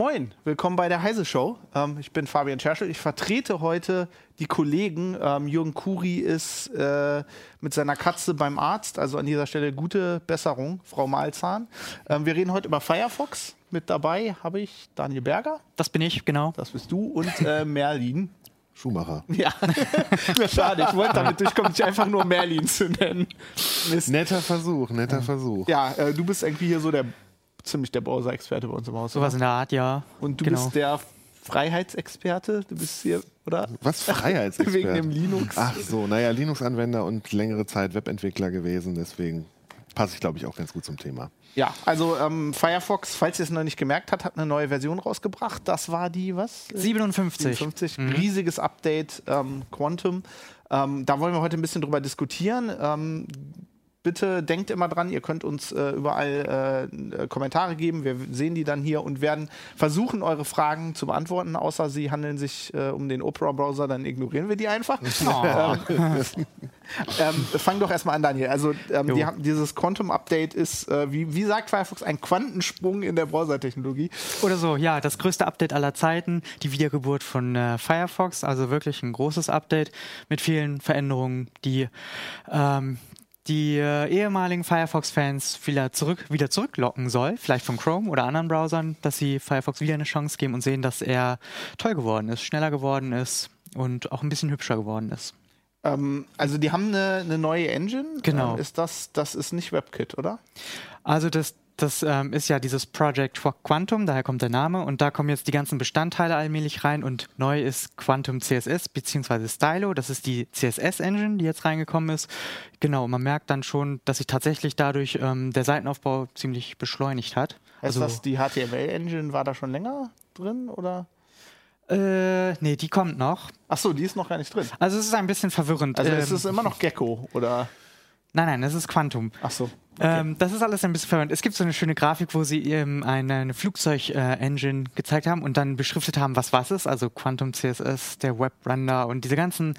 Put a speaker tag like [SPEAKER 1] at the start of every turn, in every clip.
[SPEAKER 1] Moin, willkommen bei der Heise Show. Ähm, ich bin Fabian Scherschel. Ich vertrete heute die Kollegen. Ähm, Jürgen Kuri ist äh, mit seiner Katze beim Arzt. Also an dieser Stelle gute Besserung, Frau Malzahn. Ähm, wir reden heute über Firefox. Mit dabei habe ich Daniel Berger.
[SPEAKER 2] Das bin ich, genau.
[SPEAKER 1] Das bist du. Und äh, Merlin.
[SPEAKER 3] Schumacher.
[SPEAKER 1] Ja, schade. Ich wollte damit durchkommen, dich einfach nur Merlin zu nennen.
[SPEAKER 3] Mist. Netter Versuch, netter Versuch.
[SPEAKER 1] Ja, äh, du bist irgendwie hier so der ziemlich der Browser-Experte bei uns im Haus.
[SPEAKER 2] Sowas in der Art, ja.
[SPEAKER 1] Und du genau. bist der Freiheitsexperte. Du bist hier, oder?
[SPEAKER 3] Was Freiheitsexperte?
[SPEAKER 1] Wegen dem Linux.
[SPEAKER 3] Ach so, naja, Linux-Anwender und längere Zeit Webentwickler gewesen, deswegen passe ich, glaube ich, auch ganz gut zum Thema.
[SPEAKER 1] Ja, also ähm, Firefox, falls ihr es noch nicht gemerkt habt, hat eine neue Version rausgebracht. Das war die, was?
[SPEAKER 2] 57.
[SPEAKER 1] 57. Mhm. Riesiges Update, ähm, Quantum. Ähm, da wollen wir heute ein bisschen drüber diskutieren. Ähm, bitte denkt immer dran, ihr könnt uns äh, überall äh, Kommentare geben. Wir sehen die dann hier und werden versuchen, eure Fragen zu beantworten. Außer sie handeln sich äh, um den Opera-Browser, dann ignorieren wir die einfach. Oh. ähm, fang doch erstmal an, Daniel. Also ähm, die, dieses Quantum-Update ist, äh, wie, wie sagt Firefox, ein Quantensprung in der Browser-Technologie.
[SPEAKER 2] Oder so, ja, das größte Update aller Zeiten, die Wiedergeburt von äh, Firefox. Also wirklich ein großes Update mit vielen Veränderungen, die ähm, die äh, ehemaligen Firefox-Fans wieder, zurück, wieder zurücklocken soll, vielleicht von Chrome oder anderen Browsern, dass sie Firefox wieder eine Chance geben und sehen, dass er toll geworden ist, schneller geworden ist und auch ein bisschen hübscher geworden ist.
[SPEAKER 1] Ähm, also die haben eine, eine neue Engine.
[SPEAKER 2] Genau.
[SPEAKER 1] Ähm, ist das, das ist nicht WebKit, oder?
[SPEAKER 2] Also das, das ähm, ist ja dieses Project Quantum, daher kommt der Name und da kommen jetzt die ganzen Bestandteile allmählich rein und neu ist Quantum CSS bzw. Stylo, das ist die CSS-Engine, die jetzt reingekommen ist. Genau, man merkt dann schon, dass sich tatsächlich dadurch ähm, der Seitenaufbau ziemlich beschleunigt hat.
[SPEAKER 1] Heißt also, das, die HTML-Engine war da schon länger drin oder?
[SPEAKER 2] Äh, nee, die kommt noch.
[SPEAKER 1] Ach so, die ist noch gar nicht drin.
[SPEAKER 2] Also es ist ein bisschen verwirrend.
[SPEAKER 1] Also es ist immer noch Gecko, oder?
[SPEAKER 2] Nein, nein, es ist Quantum.
[SPEAKER 1] Ach so.
[SPEAKER 2] Okay. Ähm, das ist alles ein bisschen verwirrend. Es gibt so eine schöne Grafik, wo sie ähm, eine, eine Flugzeug-Engine äh, gezeigt haben und dann beschriftet haben, was was ist. Also Quantum CSS, der Webrender und diese ganzen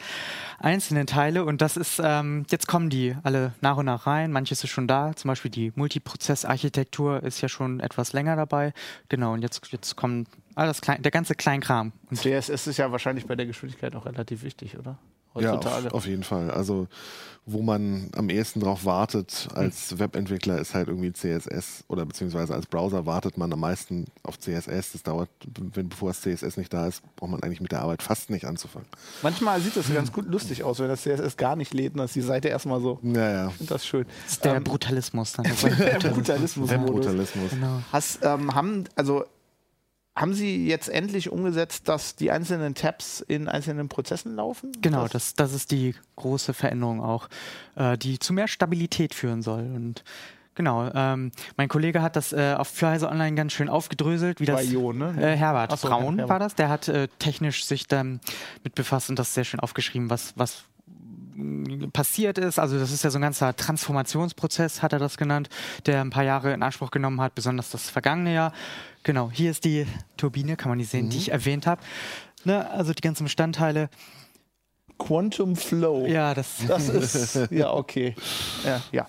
[SPEAKER 2] einzelnen Teile. Und das ist, ähm, jetzt kommen die alle nach und nach rein. Manches ist schon da. Zum Beispiel die Multiprozess-Architektur ist ja schon etwas länger dabei. Genau, und jetzt, jetzt kommt alles klein, der ganze Kleinkram.
[SPEAKER 1] Und CSS ist ja wahrscheinlich bei der Geschwindigkeit auch relativ wichtig, oder?
[SPEAKER 3] Heutzutage. Ja, auf, auf, jeden Fall. Also, wo man am ehesten drauf wartet als hm. Webentwickler ist halt irgendwie CSS oder beziehungsweise als Browser wartet man am meisten auf CSS. Das dauert, wenn, bevor das CSS nicht da ist, braucht man eigentlich mit der Arbeit fast nicht anzufangen.
[SPEAKER 1] Manchmal sieht das ganz gut lustig aus, wenn das CSS gar nicht lädt und dass die Seite erstmal so.
[SPEAKER 3] Ja, ja.
[SPEAKER 1] Ich finde das schön.
[SPEAKER 2] Das ist der ähm, Brutalismus dann.
[SPEAKER 1] der Brutalismus.
[SPEAKER 3] Der Brutalismus.
[SPEAKER 1] Genau. Hast, ähm, haben, also haben Sie jetzt endlich umgesetzt, dass die einzelnen Tabs in einzelnen Prozessen laufen?
[SPEAKER 2] Genau, das, das ist die große Veränderung auch, äh, die zu mehr Stabilität führen soll. Und Genau, ähm, mein Kollege hat das äh, auf Flyse Online ganz schön aufgedröselt, wie das
[SPEAKER 1] Jo, ne?
[SPEAKER 2] äh, Herbert so, Braun Herbert. war das, der hat äh, technisch sich dann mit befasst und das sehr schön aufgeschrieben, was, was passiert ist. Also das ist ja so ein ganzer Transformationsprozess, hat er das genannt, der ein paar Jahre in Anspruch genommen hat, besonders das vergangene Jahr. Genau, hier ist die Turbine, kann man nicht sehen, mhm. die ich erwähnt habe. Ne, also die ganzen Bestandteile.
[SPEAKER 1] Quantum Flow.
[SPEAKER 2] Ja, das,
[SPEAKER 1] das ist. ja, okay. Ja, ja.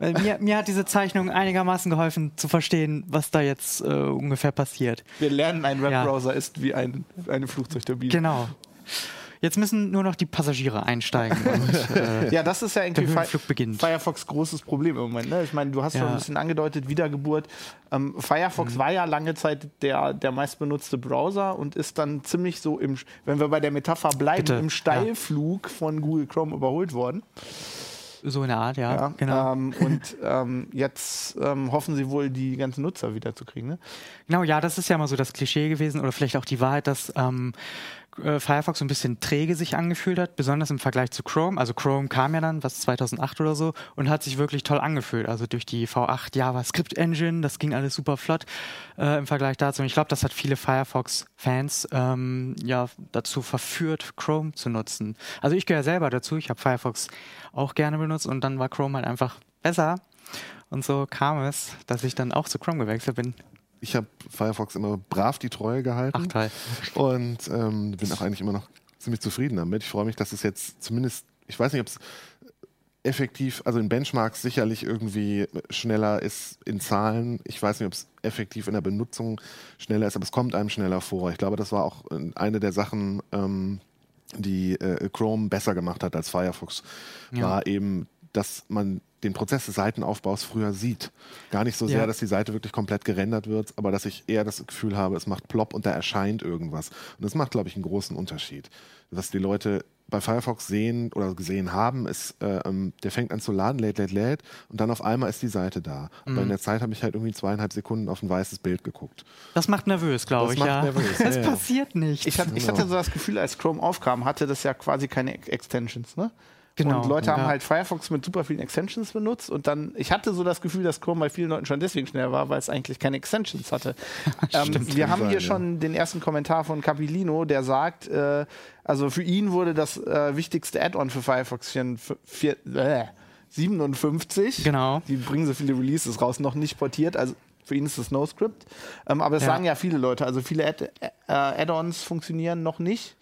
[SPEAKER 2] Mir, mir, hat diese Zeichnung einigermaßen geholfen zu verstehen, was da jetzt äh, ungefähr passiert.
[SPEAKER 1] Wir lernen, ein Webbrowser ja. ist wie ein, eine Flugzeugturbine.
[SPEAKER 2] Genau. Jetzt müssen nur noch die Passagiere einsteigen. Und,
[SPEAKER 1] äh, ja, das ist ja irgendwie. Firefox großes Problem im Moment. Ne? Ich meine, du hast ja. schon ein bisschen angedeutet, Wiedergeburt. Ähm, Firefox mhm. war ja lange Zeit der, der meistbenutzte Browser und ist dann ziemlich so im, wenn wir bei der Metapher bleiben, Bitte. im Steilflug ja. von Google Chrome überholt worden.
[SPEAKER 2] So eine Art, ja.
[SPEAKER 1] ja genau. Ähm, und ähm, jetzt ähm, hoffen sie wohl, die ganzen Nutzer wiederzukriegen. Ne?
[SPEAKER 2] Genau, ja, das ist ja mal so das Klischee gewesen oder vielleicht auch die Wahrheit, dass ähm, äh, Firefox so ein bisschen träge sich angefühlt hat, besonders im Vergleich zu Chrome. Also Chrome kam ja dann, was 2008 oder so, und hat sich wirklich toll angefühlt. Also durch die V8 JavaScript Engine, das ging alles super flott äh, im Vergleich dazu. Und ich glaube, das hat viele Firefox-Fans ähm, ja dazu verführt, Chrome zu nutzen. Also ich gehöre selber dazu. Ich habe Firefox auch gerne benutzt und dann war Chrome halt einfach besser. Und so kam es, dass ich dann auch zu Chrome gewechselt bin
[SPEAKER 3] ich habe Firefox immer brav die Treue gehalten.
[SPEAKER 2] Ach, toll.
[SPEAKER 3] Und ähm, bin auch eigentlich immer noch ziemlich zufrieden damit. Ich freue mich, dass es jetzt zumindest, ich weiß nicht, ob es effektiv, also in Benchmarks sicherlich irgendwie schneller ist in Zahlen. Ich weiß nicht, ob es effektiv in der Benutzung schneller ist, aber es kommt einem schneller vor. Ich glaube, das war auch äh, eine der Sachen, ähm, die äh, Chrome besser gemacht hat als Firefox, ja. war eben, dass man den Prozess des Seitenaufbaus früher sieht. Gar nicht so sehr, ja. dass die Seite wirklich komplett gerendert wird, aber dass ich eher das Gefühl habe, es macht plopp und da erscheint irgendwas. Und das macht, glaube ich, einen großen Unterschied. Was die Leute bei Firefox sehen oder gesehen haben, ist, äh, ähm, der fängt an zu laden, lädt, lädt, lädt und dann auf einmal ist die Seite da. Mhm. Aber in der Zeit habe ich halt irgendwie zweieinhalb Sekunden auf ein weißes Bild geguckt.
[SPEAKER 2] Das macht nervös, glaube ich. Macht ja. nervös. Es ja, passiert nicht.
[SPEAKER 1] Ich, ich, hatte so das Gefühl, als Chrome aufkam, hatte das ja quasi keine Extensions, ne? Genau. Und Leute ja. haben halt Firefox mit super vielen Extensions benutzt und dann, ich hatte so das Gefühl, dass Chrome bei vielen Leuten schon deswegen schnell war, weil es eigentlich keine Extensions hatte. ähm, wir haben sein, hier ja. schon den ersten Kommentar von Capilino, der sagt, äh, also für ihn wurde das äh, wichtigste Add-on für Firefox 4, 4, äh, 57.
[SPEAKER 2] Genau.
[SPEAKER 1] Die bringen so viele Releases raus, noch nicht portiert. Also für ihn ist es NoScript. Ähm, aber es ja. sagen ja viele Leute, also viele Add-ons äh, Add funktionieren noch nicht.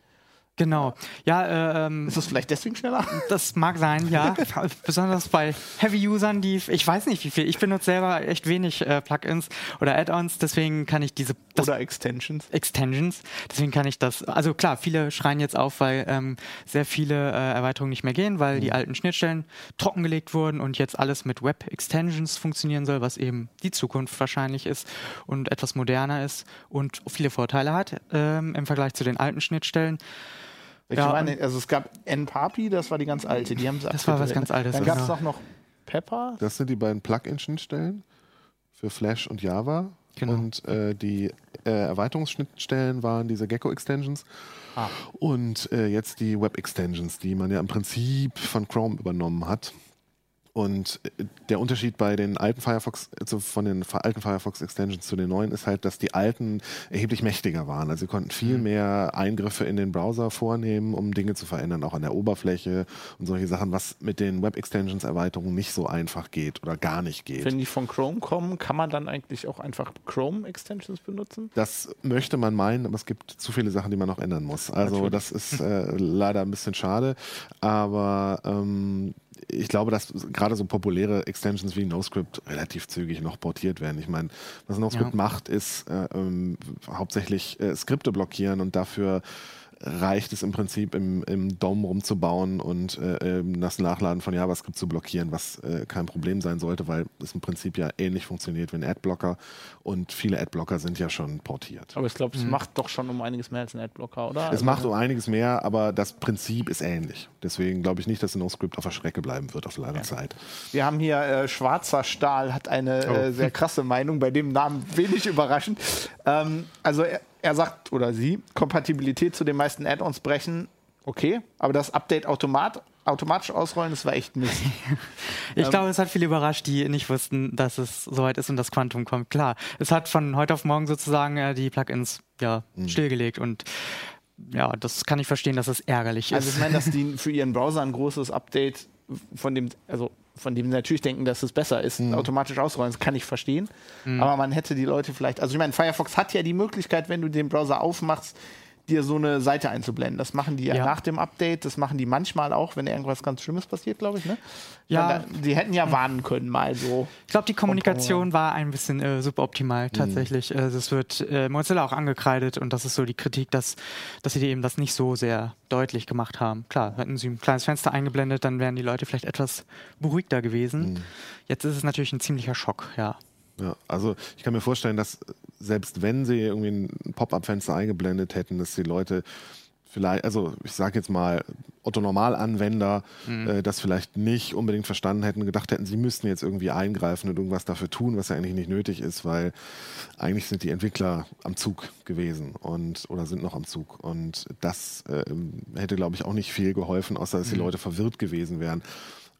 [SPEAKER 2] Genau. Ja, ähm,
[SPEAKER 1] ist das vielleicht deswegen schneller?
[SPEAKER 2] Das mag sein, ja. Besonders bei Heavy-Usern, die ich weiß nicht wie viel. Ich benutze selber echt wenig äh, Plugins oder Add-ons, deswegen kann ich diese
[SPEAKER 1] oder Extensions.
[SPEAKER 2] Extensions. Deswegen kann ich das. Also klar, viele schreien jetzt auf, weil ähm, sehr viele äh, Erweiterungen nicht mehr gehen, weil mhm. die alten Schnittstellen trockengelegt wurden und jetzt alles mit Web-Extensions funktionieren soll, was eben die Zukunft wahrscheinlich ist und etwas moderner ist und viele Vorteile hat ähm, im Vergleich zu den alten Schnittstellen.
[SPEAKER 1] Ich ja, meine, also es gab NPAPI, das war die ganz alte. Die haben
[SPEAKER 2] das war was ganz Altes.
[SPEAKER 1] Dann gab es genau. auch noch Pepper.
[SPEAKER 3] Das sind die beiden Plugin-Schnittstellen für Flash und Java. Genau. Und äh, die äh, Erweiterungsschnittstellen waren diese Gecko-Extensions. Ah. Und äh, jetzt die Web-Extensions, die man ja im Prinzip von Chrome übernommen hat. Und äh, der Unterschied bei den alten Firefox, also von den alten Firefox Extensions zu den neuen, ist halt, dass die alten erheblich mächtiger waren. Also sie konnten viel mhm. mehr Eingriffe in den Browser vornehmen, um Dinge zu verändern, auch an der Oberfläche und solche Sachen, was mit den Web Extensions Erweiterungen nicht so einfach geht oder gar nicht geht.
[SPEAKER 1] Wenn die von Chrome kommen, kann man dann eigentlich auch einfach Chrome Extensions benutzen?
[SPEAKER 3] Das möchte man meinen, aber es gibt zu viele Sachen, die man noch ändern muss. Also Natürlich. das ist äh, leider ein bisschen schade, aber ähm, ich glaube, dass gerade so populäre Extensions wie NoScript relativ zügig noch portiert werden. Ich meine, was NoScript ja. macht, ist äh, ähm, hauptsächlich äh, Skripte blockieren und dafür reicht es im Prinzip im, im DOM rumzubauen und äh, ähm, das Nachladen von JavaScript zu blockieren, was äh, kein Problem sein sollte, weil es im Prinzip ja ähnlich funktioniert wie ein Adblocker und viele Adblocker sind ja schon portiert.
[SPEAKER 1] Aber ich glaube, es mhm. macht doch schon um einiges mehr als ein Adblocker, oder?
[SPEAKER 3] Es also macht um einiges mehr, aber das Prinzip ist ähnlich. Deswegen glaube ich nicht, dass NoScript auf der Strecke bleiben wird auf lange ja. Zeit.
[SPEAKER 1] Wir haben hier äh, Schwarzer Stahl, hat eine oh. Äh, sehr krasse Meinung, bei dem Namen wenig überraschend. Ähm, also er, er sagt oder sie, Kompatibilität zu den meisten Add-ons brechen, okay, aber das Update automat, automatisch ausrollen, das war echt Mist.
[SPEAKER 2] ich ähm, glaube, es hat viele überrascht, die nicht wussten, dass es soweit ist und das Quantum kommt. Klar, es hat von heute auf morgen sozusagen äh, die Plugins ja, mhm. stillgelegt und ja, das kann ich verstehen, dass es ärgerlich ist.
[SPEAKER 1] Also ich meine, dass die für ihren Browser ein großes Update von dem, also von dem sie natürlich denken, dass es besser ist, mhm. automatisch ausrollen. Das kann ich verstehen. Mhm. Aber man hätte die Leute vielleicht, also ich meine, Firefox hat ja die Möglichkeit, wenn du den Browser aufmachst, dir so eine Seite einzublenden. Das machen die ja, ja, nach dem Update, das machen die manchmal auch, wenn irgendwas ganz Schlimmes passiert, glaube ich. Ne? Ja. Da, die hätten ja warnen können, mal so.
[SPEAKER 2] Ich glaube, die Kommunikation war ein bisschen äh, suboptimal mhm. tatsächlich. Mhm. Also es wird äh, Mozilla auch angekreidet und das ist so die Kritik, dass, dass sie eben das nicht so sehr deutlich gemacht haben. Klar, hätten sie ein kleines Fenster eingeblendet, dann wären die Leute vielleicht etwas beruhigter gewesen. Mhm. Jetzt ist es natürlich ein ziemlicher Schock, ja.
[SPEAKER 3] Ja, also ich kann mir vorstellen, dass selbst wenn sie irgendwie ein Pop-up-Fenster eingeblendet hätten, dass die Leute vielleicht, also ich sage jetzt mal, Otto-Normal-Anwender mhm. äh, das vielleicht nicht unbedingt verstanden hätten, gedacht hätten, sie müssten jetzt irgendwie eingreifen und irgendwas dafür tun, was ja eigentlich nicht nötig ist, weil eigentlich sind die Entwickler am Zug gewesen und oder sind noch am Zug. Und das äh, hätte, glaube ich, auch nicht viel geholfen, außer dass die mhm. Leute verwirrt gewesen wären.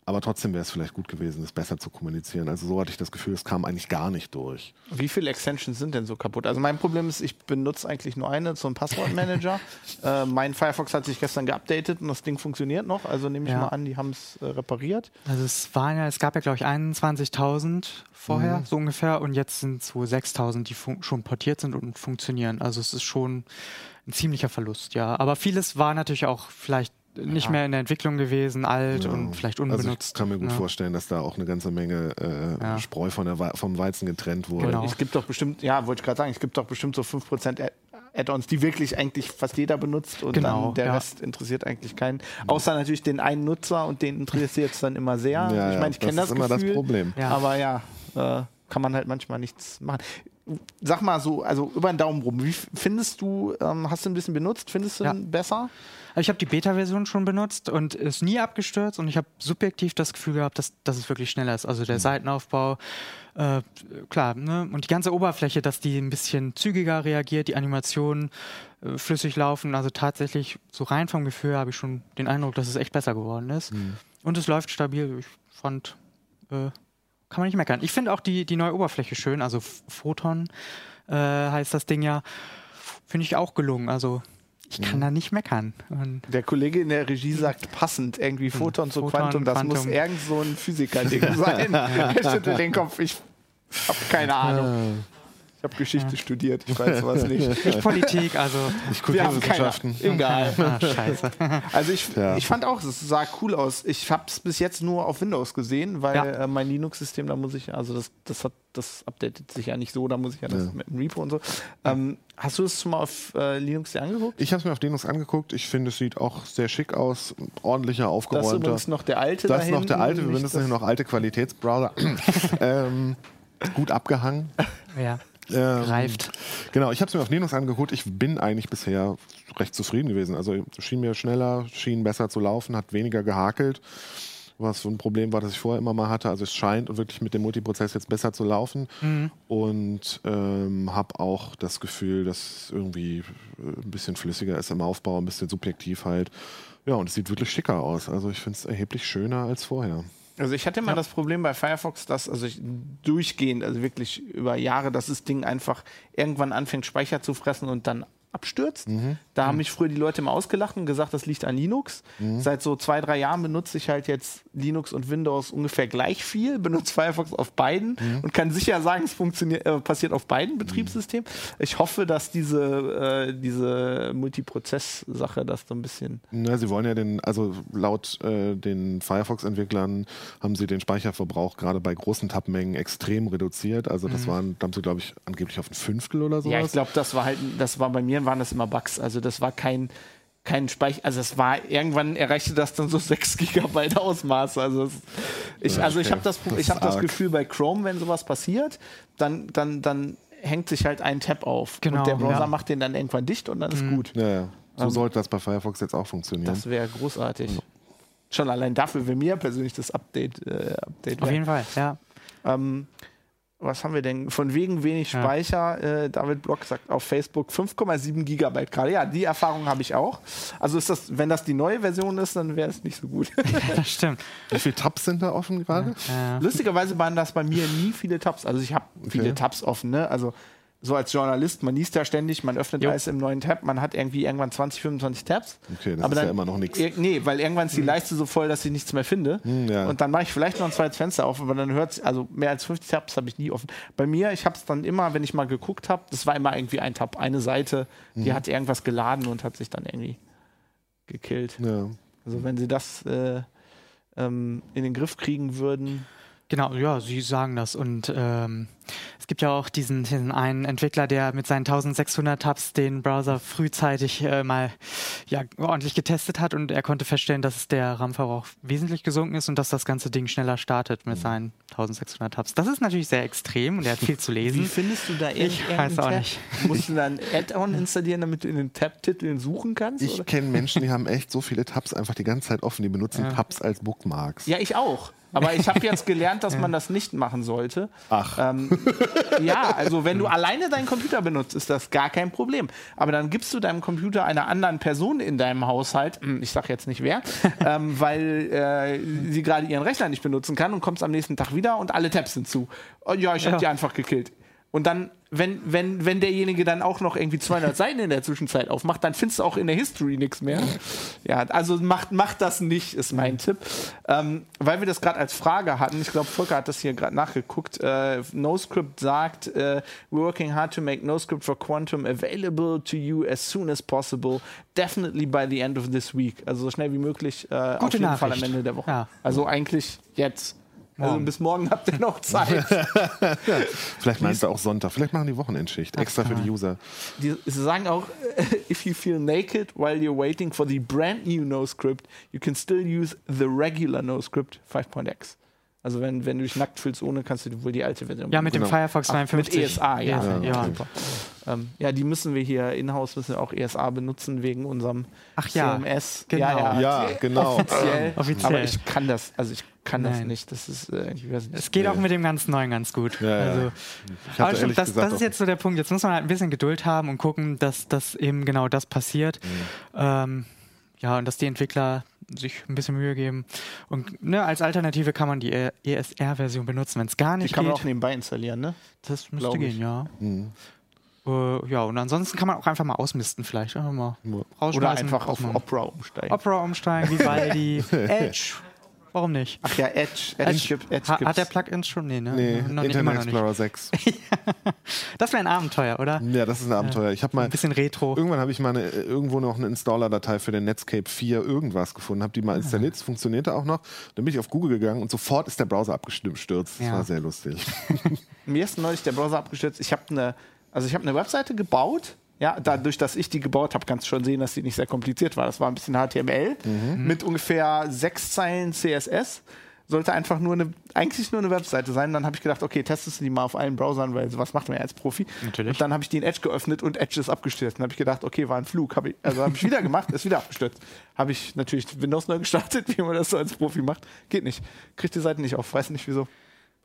[SPEAKER 3] Aber trotzdem wäre es vielleicht gut gewesen, das besser zu kommunizieren. Also so hatte ich das Gefühl, es kam eigentlich gar nicht durch.
[SPEAKER 1] Wie viele Extensions sind denn so kaputt? Also mein Problem ist, ich benutze eigentlich nur eine, so einen Passwortmanager. äh, mein Firefox hat sich gestern geupdatet und das Ding funktioniert noch. Also nehme ich ja. mal an, die haben es äh, repariert.
[SPEAKER 2] Also es waren ja, es gab ja glaube ich 21.000 vorher, mhm. so ungefähr. Und jetzt sind es wohl 6.000, die schon portiert sind und funktionieren. Also es ist schon ein ziemlicher Verlust, ja. Aber vieles war natürlich auch vielleicht nicht mehr in der Entwicklung gewesen, alt und vielleicht unbenutzt.
[SPEAKER 3] Also ich kann mir gut
[SPEAKER 2] ja.
[SPEAKER 3] vorstellen, dass da auch eine ganze Menge äh,
[SPEAKER 2] Ja.
[SPEAKER 3] Spreu von der, vom Weizen getrennt wurde.
[SPEAKER 2] Genau.
[SPEAKER 1] Es gibt doch bestimmt, ja, wollte ich gerade sagen, es gibt doch bestimmt so 5% Add- Add-ons, die wirklich eigentlich fast jeder benutzt und
[SPEAKER 2] Genau,
[SPEAKER 1] dann der
[SPEAKER 2] ja.
[SPEAKER 1] Rest interessiert eigentlich keinen. Außer natürlich den einen Nutzer und den interessiert es dann immer sehr.
[SPEAKER 3] Ja,
[SPEAKER 1] ich
[SPEAKER 3] ja,
[SPEAKER 1] meine, ich kenne das,
[SPEAKER 3] ist immer
[SPEAKER 1] Gefühl,
[SPEAKER 3] das Problem.
[SPEAKER 2] Ja.
[SPEAKER 1] aber ja, äh, kann man halt manchmal nichts machen. Sag mal so, also über den Daumen rum, wie findest du, ähm, hast du ein bisschen benutzt, findest du
[SPEAKER 2] Ja.
[SPEAKER 1] ihn besser?
[SPEAKER 2] Ich habe die Beta-Version schon benutzt und ist nie abgestürzt und ich habe subjektiv das Gefühl gehabt, dass, dass es wirklich schneller ist. Also der Seitenaufbau, äh, klar, ne? Und die ganze Oberfläche, dass die ein bisschen zügiger reagiert, die Animationen äh, flüssig laufen. Also tatsächlich, so rein vom Gefühl habe ich schon den Eindruck, dass es echt besser geworden ist. Und es läuft stabil. Ich fand, äh, kann man nicht meckern. Ich finde auch die, die neue Oberfläche schön, also Photon äh, heißt das Ding ja. Finde ich auch gelungen. Also ich kann da nicht meckern. Und
[SPEAKER 1] Der Kollege in der Regie sagt passend, irgendwie Photon zu
[SPEAKER 2] Hm. Photon,
[SPEAKER 1] Quantum, das
[SPEAKER 2] Quantum.
[SPEAKER 1] muss irgend so ein Physiker-Ding sein. er schüttelt den Kopf, ich habe keine Ahnung. Ich habe Geschichte studiert, ich weiß sowas nicht.
[SPEAKER 2] nicht Politik, also.
[SPEAKER 3] Ich
[SPEAKER 1] Wir haben keine
[SPEAKER 3] Kulturwissenschaften.
[SPEAKER 1] Egal.
[SPEAKER 2] Ah, scheiße.
[SPEAKER 1] Also ich,
[SPEAKER 3] Ja.
[SPEAKER 1] ich fand auch, es sah cool aus. Ich habe es bis jetzt nur auf Windows gesehen, weil
[SPEAKER 2] Ja.
[SPEAKER 1] äh, mein Linux-System, da muss ich, also das, das hat, das updatet sich ja nicht so, da muss ich ja das
[SPEAKER 3] Ja.
[SPEAKER 1] mit dem Repo und so. Ähm, hast du es schon mal auf äh, Linux dir angeguckt?
[SPEAKER 3] Ich habe es mir auf Linux angeguckt. Ich finde, es sieht auch sehr schick aus. Ordentlicher,
[SPEAKER 1] Das ist
[SPEAKER 3] aufgeräumter.
[SPEAKER 1] übrigens noch der alte
[SPEAKER 3] Das
[SPEAKER 1] da
[SPEAKER 3] ist noch der alte. Wir
[SPEAKER 1] nicht
[SPEAKER 3] benutzen hier noch alte Qualitätsbrowser. ähm, gut abgehangen.
[SPEAKER 2] Ja,
[SPEAKER 3] Ähm,
[SPEAKER 2] reift.
[SPEAKER 3] Genau, ich habe es mir auf Linux angeguckt. Ich bin eigentlich bisher recht zufrieden gewesen. Also schien mir schneller, schien besser zu laufen, hat weniger gehakelt, was so ein Problem war, das ich vorher immer mal hatte. Also es scheint wirklich mit dem Multiprozess jetzt besser zu laufen und ähm, habe auch das Gefühl, dass es irgendwie äh, ein bisschen flüssiger ist im Aufbau, ein bisschen subjektiv halt. Ja, und es sieht wirklich schicker aus. Also ich finde es erheblich schöner als vorher.
[SPEAKER 1] Also ich hatte mal das Problem bei Firefox, dass also ich durchgehend, also wirklich über Jahre, dass das Ding einfach irgendwann anfängt Speicher zu fressen und dann abstürzt. Da haben mich früher die Leute immer ausgelacht und gesagt, das liegt an Linux. Seit so zwei, drei Jahren benutze ich halt jetzt Linux und Windows ungefähr gleich viel, benutze Firefox auf beiden und kann sicher sagen, es funktioniert, äh, passiert auf beiden Betriebssystemen. Ich hoffe, dass diese, äh, diese Multiprozess-Sache das so ein bisschen
[SPEAKER 3] Na, sie wollen ja den, also laut äh, den Firefox-Entwicklern haben sie den Speicherverbrauch gerade bei großen Tabmengen extrem reduziert. Also das waren, da haben sie, glaube ich, angeblich auf ein Fünftel oder sowas.
[SPEAKER 1] Ja, ich glaube, das war halt, das war bei mir waren das immer Bugs. Also das war kein, kein Speicher, also es war, irgendwann erreichte das dann so 6 Gigabyte Ausmaß. Also, es, ich, also ich habe das,
[SPEAKER 3] Das
[SPEAKER 1] ich hab das. Gefühl, bei Chrome, wenn sowas passiert, dann, dann, dann hängt sich halt ein Tab auf.
[SPEAKER 2] Genau,
[SPEAKER 1] und der Browser
[SPEAKER 2] ja.
[SPEAKER 1] macht den dann irgendwann dicht und dann ist gut.
[SPEAKER 3] ja, ja. So
[SPEAKER 1] Ähm,
[SPEAKER 3] sollte das bei Firefox jetzt auch funktionieren.
[SPEAKER 1] Das wäre großartig. Schon allein dafür wäre mir persönlich das Update, äh, Update
[SPEAKER 2] Auf jeden Fall, ja.
[SPEAKER 1] Ähm, was haben wir denn? Von wegen wenig
[SPEAKER 2] Ja.
[SPEAKER 1] Speicher. Äh, David Block sagt auf Facebook 5,7 Gigabyte gerade. Ja, die Erfahrung habe ich auch. Also ist das, wenn das die neue Version ist, dann wäre es nicht so gut.
[SPEAKER 2] Das stimmt.
[SPEAKER 3] Wie viele Tabs sind da offen gerade?
[SPEAKER 2] Ja.
[SPEAKER 1] Lustigerweise waren das bei mir nie viele Tabs. Also ich habe viele Tabs offen. Ne? Also so als Journalist, man liest ja ständig, man öffnet
[SPEAKER 2] Jo.
[SPEAKER 1] alles im neuen Tab, man hat irgendwie irgendwann 20, 25 Tabs.
[SPEAKER 3] Okay, das ist ja immer noch.
[SPEAKER 1] Ir- Nee, weil irgendwann ist die Leiste so voll, dass ich nichts mehr finde.
[SPEAKER 3] Hm, ja.
[SPEAKER 1] Und dann mache ich vielleicht noch ein zweites Fenster auf, aber dann hört also mehr als 50 Tabs habe ich nie offen. Bei mir, ich habe es dann immer, wenn ich mal geguckt habe, das war immer irgendwie ein Tab, eine Seite, die
[SPEAKER 3] Mhm.
[SPEAKER 1] hat irgendwas geladen und hat sich dann irgendwie gekillt.
[SPEAKER 3] Ja.
[SPEAKER 1] Also wenn sie das äh, ähm, in den Griff kriegen würden.
[SPEAKER 2] Genau, ja, sie sagen das. Und ähm, es gibt ja auch diesen, diesen einen Entwickler, der mit seinen 1600 Tabs den Browser frühzeitig äh, mal ja, ordentlich getestet hat und er konnte feststellen, dass der RAM-Verbrauch wesentlich gesunken ist und dass das ganze Ding schneller startet mit seinen 1600 Tabs. Das ist natürlich sehr extrem und er hat viel zu
[SPEAKER 1] Wie
[SPEAKER 2] lesen.
[SPEAKER 1] findest du da
[SPEAKER 2] Ich weiß auch
[SPEAKER 1] Tab?
[SPEAKER 2] nicht.
[SPEAKER 1] Musst du dann ein Add-on installieren, damit du in den Tab-Titeln suchen kannst?
[SPEAKER 3] Ich kenne Menschen, die haben echt so viele Tabs einfach die ganze Zeit offen. Die benutzen
[SPEAKER 2] Ja.
[SPEAKER 3] Tabs als Bookmarks.
[SPEAKER 1] Ja, ich auch. Aber ich habe jetzt gelernt, dass man das nicht machen sollte.
[SPEAKER 3] Ach.
[SPEAKER 1] Ähm, ja, also wenn du alleine deinen Computer benutzt, ist das gar kein Problem. Aber dann gibst du deinem Computer einer anderen Person in deinem Haushalt, hm, ich sage jetzt nicht wer, ähm, weil äh, sie gerade ihren Rechner nicht benutzen kann und kommst am nächsten Tag wieder und alle Tabs sind zu. Oh, ja, ich habe
[SPEAKER 2] Ja.
[SPEAKER 1] die einfach gekillt. Und dann, wenn, wenn, wenn derjenige dann auch noch irgendwie 200 Seiten in der Zwischenzeit aufmacht, dann findest du auch in der History nichts mehr. Ja, also macht, macht das nicht, ist mein Tipp. Ähm, weil wir das gerade als Frage hatten, ich glaube, Volker hat das hier gerade nachgeguckt. Äh, NoScript sagt, äh, we're working hard to make NoScript for Quantum available to you as soon as possible, definitely by the end of this week. Also so schnell wie möglich, äh, auf jeden
[SPEAKER 2] Nachricht.
[SPEAKER 1] Fall am Ende der Woche.
[SPEAKER 2] Ja.
[SPEAKER 1] Also eigentlich jetzt. Also
[SPEAKER 2] Morgen.
[SPEAKER 1] bis morgen habt ihr noch Zeit.
[SPEAKER 3] Vielleicht meinst du auch Sonntag. Vielleicht machen die Wochenendschicht. Extra für die User.
[SPEAKER 1] Die, sie sagen auch, if you feel naked while you're waiting for the brand new NoScript, you can still use the regular NoScript 5.x. Also wenn, wenn du dich nackt fühlst ohne, kannst du wohl die alte Version
[SPEAKER 2] Ja, mit dem
[SPEAKER 3] Genau.
[SPEAKER 2] Firefox
[SPEAKER 1] Ach,
[SPEAKER 2] 52.
[SPEAKER 1] Mit ESA, ja.
[SPEAKER 2] Ja, ja.
[SPEAKER 1] Super. Ähm, ja, die müssen wir hier in-house müssen wir auch ESA benutzen wegen unserem
[SPEAKER 2] Ach ja,
[SPEAKER 1] CMS.
[SPEAKER 2] genau.
[SPEAKER 1] Ja, ja,
[SPEAKER 3] Ja, genau.
[SPEAKER 1] Offiziell.
[SPEAKER 2] Offiziell.
[SPEAKER 1] Aber ich kann das, also ich kann das
[SPEAKER 2] Nein.
[SPEAKER 1] nicht. Das ist, äh, ich weiß nicht.
[SPEAKER 2] Es geht auch
[SPEAKER 3] Nee.
[SPEAKER 2] mit dem ganz Neuen ganz gut.
[SPEAKER 3] Ja, ja.
[SPEAKER 2] Also, aber stimmt, das, das ist
[SPEAKER 3] auch-
[SPEAKER 2] jetzt so der Punkt. Jetzt muss man halt ein bisschen Geduld haben und gucken, dass, dass eben genau das passiert.
[SPEAKER 3] Mhm.
[SPEAKER 2] Ähm, ja, und dass die Entwickler sich ein bisschen Mühe geben. Und ne, als Alternative kann man die ESR-Version benutzen, wenn es gar
[SPEAKER 1] Die
[SPEAKER 2] nicht
[SPEAKER 1] kann man
[SPEAKER 2] geht.
[SPEAKER 1] auch nebenbei installieren, ne?
[SPEAKER 2] das müsste
[SPEAKER 1] ich.
[SPEAKER 2] gehen, ja.
[SPEAKER 3] Mhm.
[SPEAKER 2] Äh, ja, und ansonsten kann man auch einfach mal ausmisten, vielleicht. Einfach mal.
[SPEAKER 1] Oder einfach auf. Opera umsteigen.
[SPEAKER 2] Opera umsteigen, Vivaldi, Edge. Warum nicht?
[SPEAKER 1] Ach ja, Edge. Edge,
[SPEAKER 2] Edge,
[SPEAKER 1] Edge
[SPEAKER 2] ha,
[SPEAKER 1] gibt's.
[SPEAKER 2] hat der Plugins schon? Nee, ne?
[SPEAKER 3] Nee,
[SPEAKER 2] noch
[SPEAKER 3] Internet
[SPEAKER 2] immer noch nicht.
[SPEAKER 3] Explorer 6.
[SPEAKER 2] Das wäre ein Abenteuer, oder?
[SPEAKER 3] Ja, das ist ein Abenteuer. Ich habe mal
[SPEAKER 2] Ein bisschen Retro.
[SPEAKER 3] Irgendwann habe ich mal eine, irgendwo noch eine Installer-Datei für den Netscape 4 irgendwas gefunden, habe die mal installiert, es funktionierte auch noch. Dann bin ich auf Google gegangen und sofort ist der Browser abgestürzt. Das
[SPEAKER 2] Ja.
[SPEAKER 3] war sehr lustig.
[SPEAKER 1] Mir ist neulich der Browser abgestürzt. Ich habe eine, also ich habe eine Webseite gebaut. Ja, dadurch, dass ich die gebaut habe, kannst du schon sehen, dass die nicht sehr kompliziert war. Das war ein bisschen HTML mit ungefähr sechs Zeilen CSS. Sollte einfach nur eine, eigentlich nur eine Webseite sein. Dann habe ich gedacht, okay, testest du die mal auf allen Browsern, weil sowas macht man ja als Profi.
[SPEAKER 2] Natürlich.
[SPEAKER 1] Und dann habe ich die in Edge geöffnet und Edge ist abgestürzt. Dann habe ich gedacht, okay, war ein Flug. Hab ich, also habe ich wieder gemacht, ist wieder abgestürzt. Habe ich natürlich Windows neu gestartet, wie man das so als Profi macht. Geht nicht. Kriegt die Seite nicht auf. Weiß nicht wieso.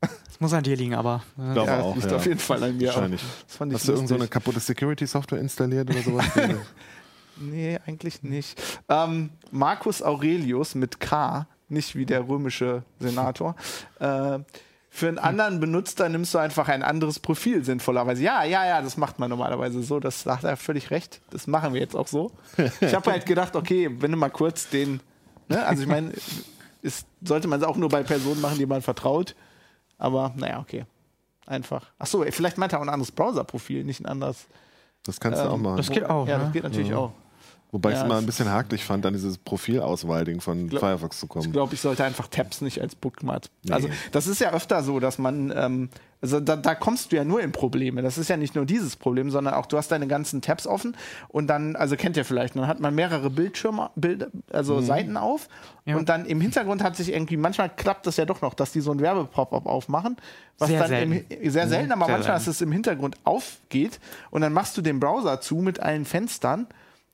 [SPEAKER 2] Das muss an dir liegen, aber. äh,
[SPEAKER 3] Glaube
[SPEAKER 1] ja,
[SPEAKER 3] auch,
[SPEAKER 1] liegt
[SPEAKER 3] ja.
[SPEAKER 1] auf jeden Fall an mir.
[SPEAKER 3] Wahrscheinlich.
[SPEAKER 1] Das fand ich
[SPEAKER 3] Hast du irgend so eine kaputte Security-Software installiert oder sowas?
[SPEAKER 1] Nee, eigentlich nicht. Ähm, Marcus Aurelius mit K, nicht wie der römische Senator. Äh, für einen anderen Benutzer nimmst du einfach ein anderes Profil sinnvollerweise. Ja, ja, ja, das macht man normalerweise so. Das sagt er völlig recht. Das machen wir jetzt auch so. Ich habe halt gedacht, okay, wenn du mal kurz den. Ne, also ich meine, sollte man es auch nur bei Personen machen, die man vertraut. Aber naja, okay. Einfach. Achso, vielleicht meint er auch ein anderes Browser-Profil, nicht ein anderes.
[SPEAKER 3] Das kannst du
[SPEAKER 1] Ähm,
[SPEAKER 3] auch machen.
[SPEAKER 2] das geht auch.
[SPEAKER 1] Ja,
[SPEAKER 2] ne?
[SPEAKER 1] das geht natürlich auch.
[SPEAKER 3] Wobei ich
[SPEAKER 1] Ja,
[SPEAKER 3] es immer ein bisschen hakelig fand, an dieses Profilauswahl-Ding von
[SPEAKER 1] Glaub-
[SPEAKER 3] Firefox zu
[SPEAKER 1] Ich
[SPEAKER 3] kommen.
[SPEAKER 1] glaube, ich sollte einfach Tabs nicht als Bookmarks.
[SPEAKER 3] Nee.
[SPEAKER 1] Also, das ist ja öfter so, dass man, ähm, also da, da kommst du ja nur in Probleme. Das ist ja nicht nur dieses Problem, sondern auch du hast deine ganzen Tabs offen und dann, also kennt ihr vielleicht, dann hat man mehrere Bildschirme, Bild, also Seiten auf
[SPEAKER 2] Ja.
[SPEAKER 1] und dann im Hintergrund hat sich irgendwie, manchmal klappt das ja doch noch, dass die so ein Werbepop-up aufmachen, was
[SPEAKER 2] Sehr
[SPEAKER 1] dann
[SPEAKER 2] selten.
[SPEAKER 1] Im, sehr selten, aber
[SPEAKER 2] Sehr
[SPEAKER 1] manchmal,
[SPEAKER 2] selten.
[SPEAKER 1] dass es im Hintergrund aufgeht und dann machst du den Browser zu mit allen Fenstern.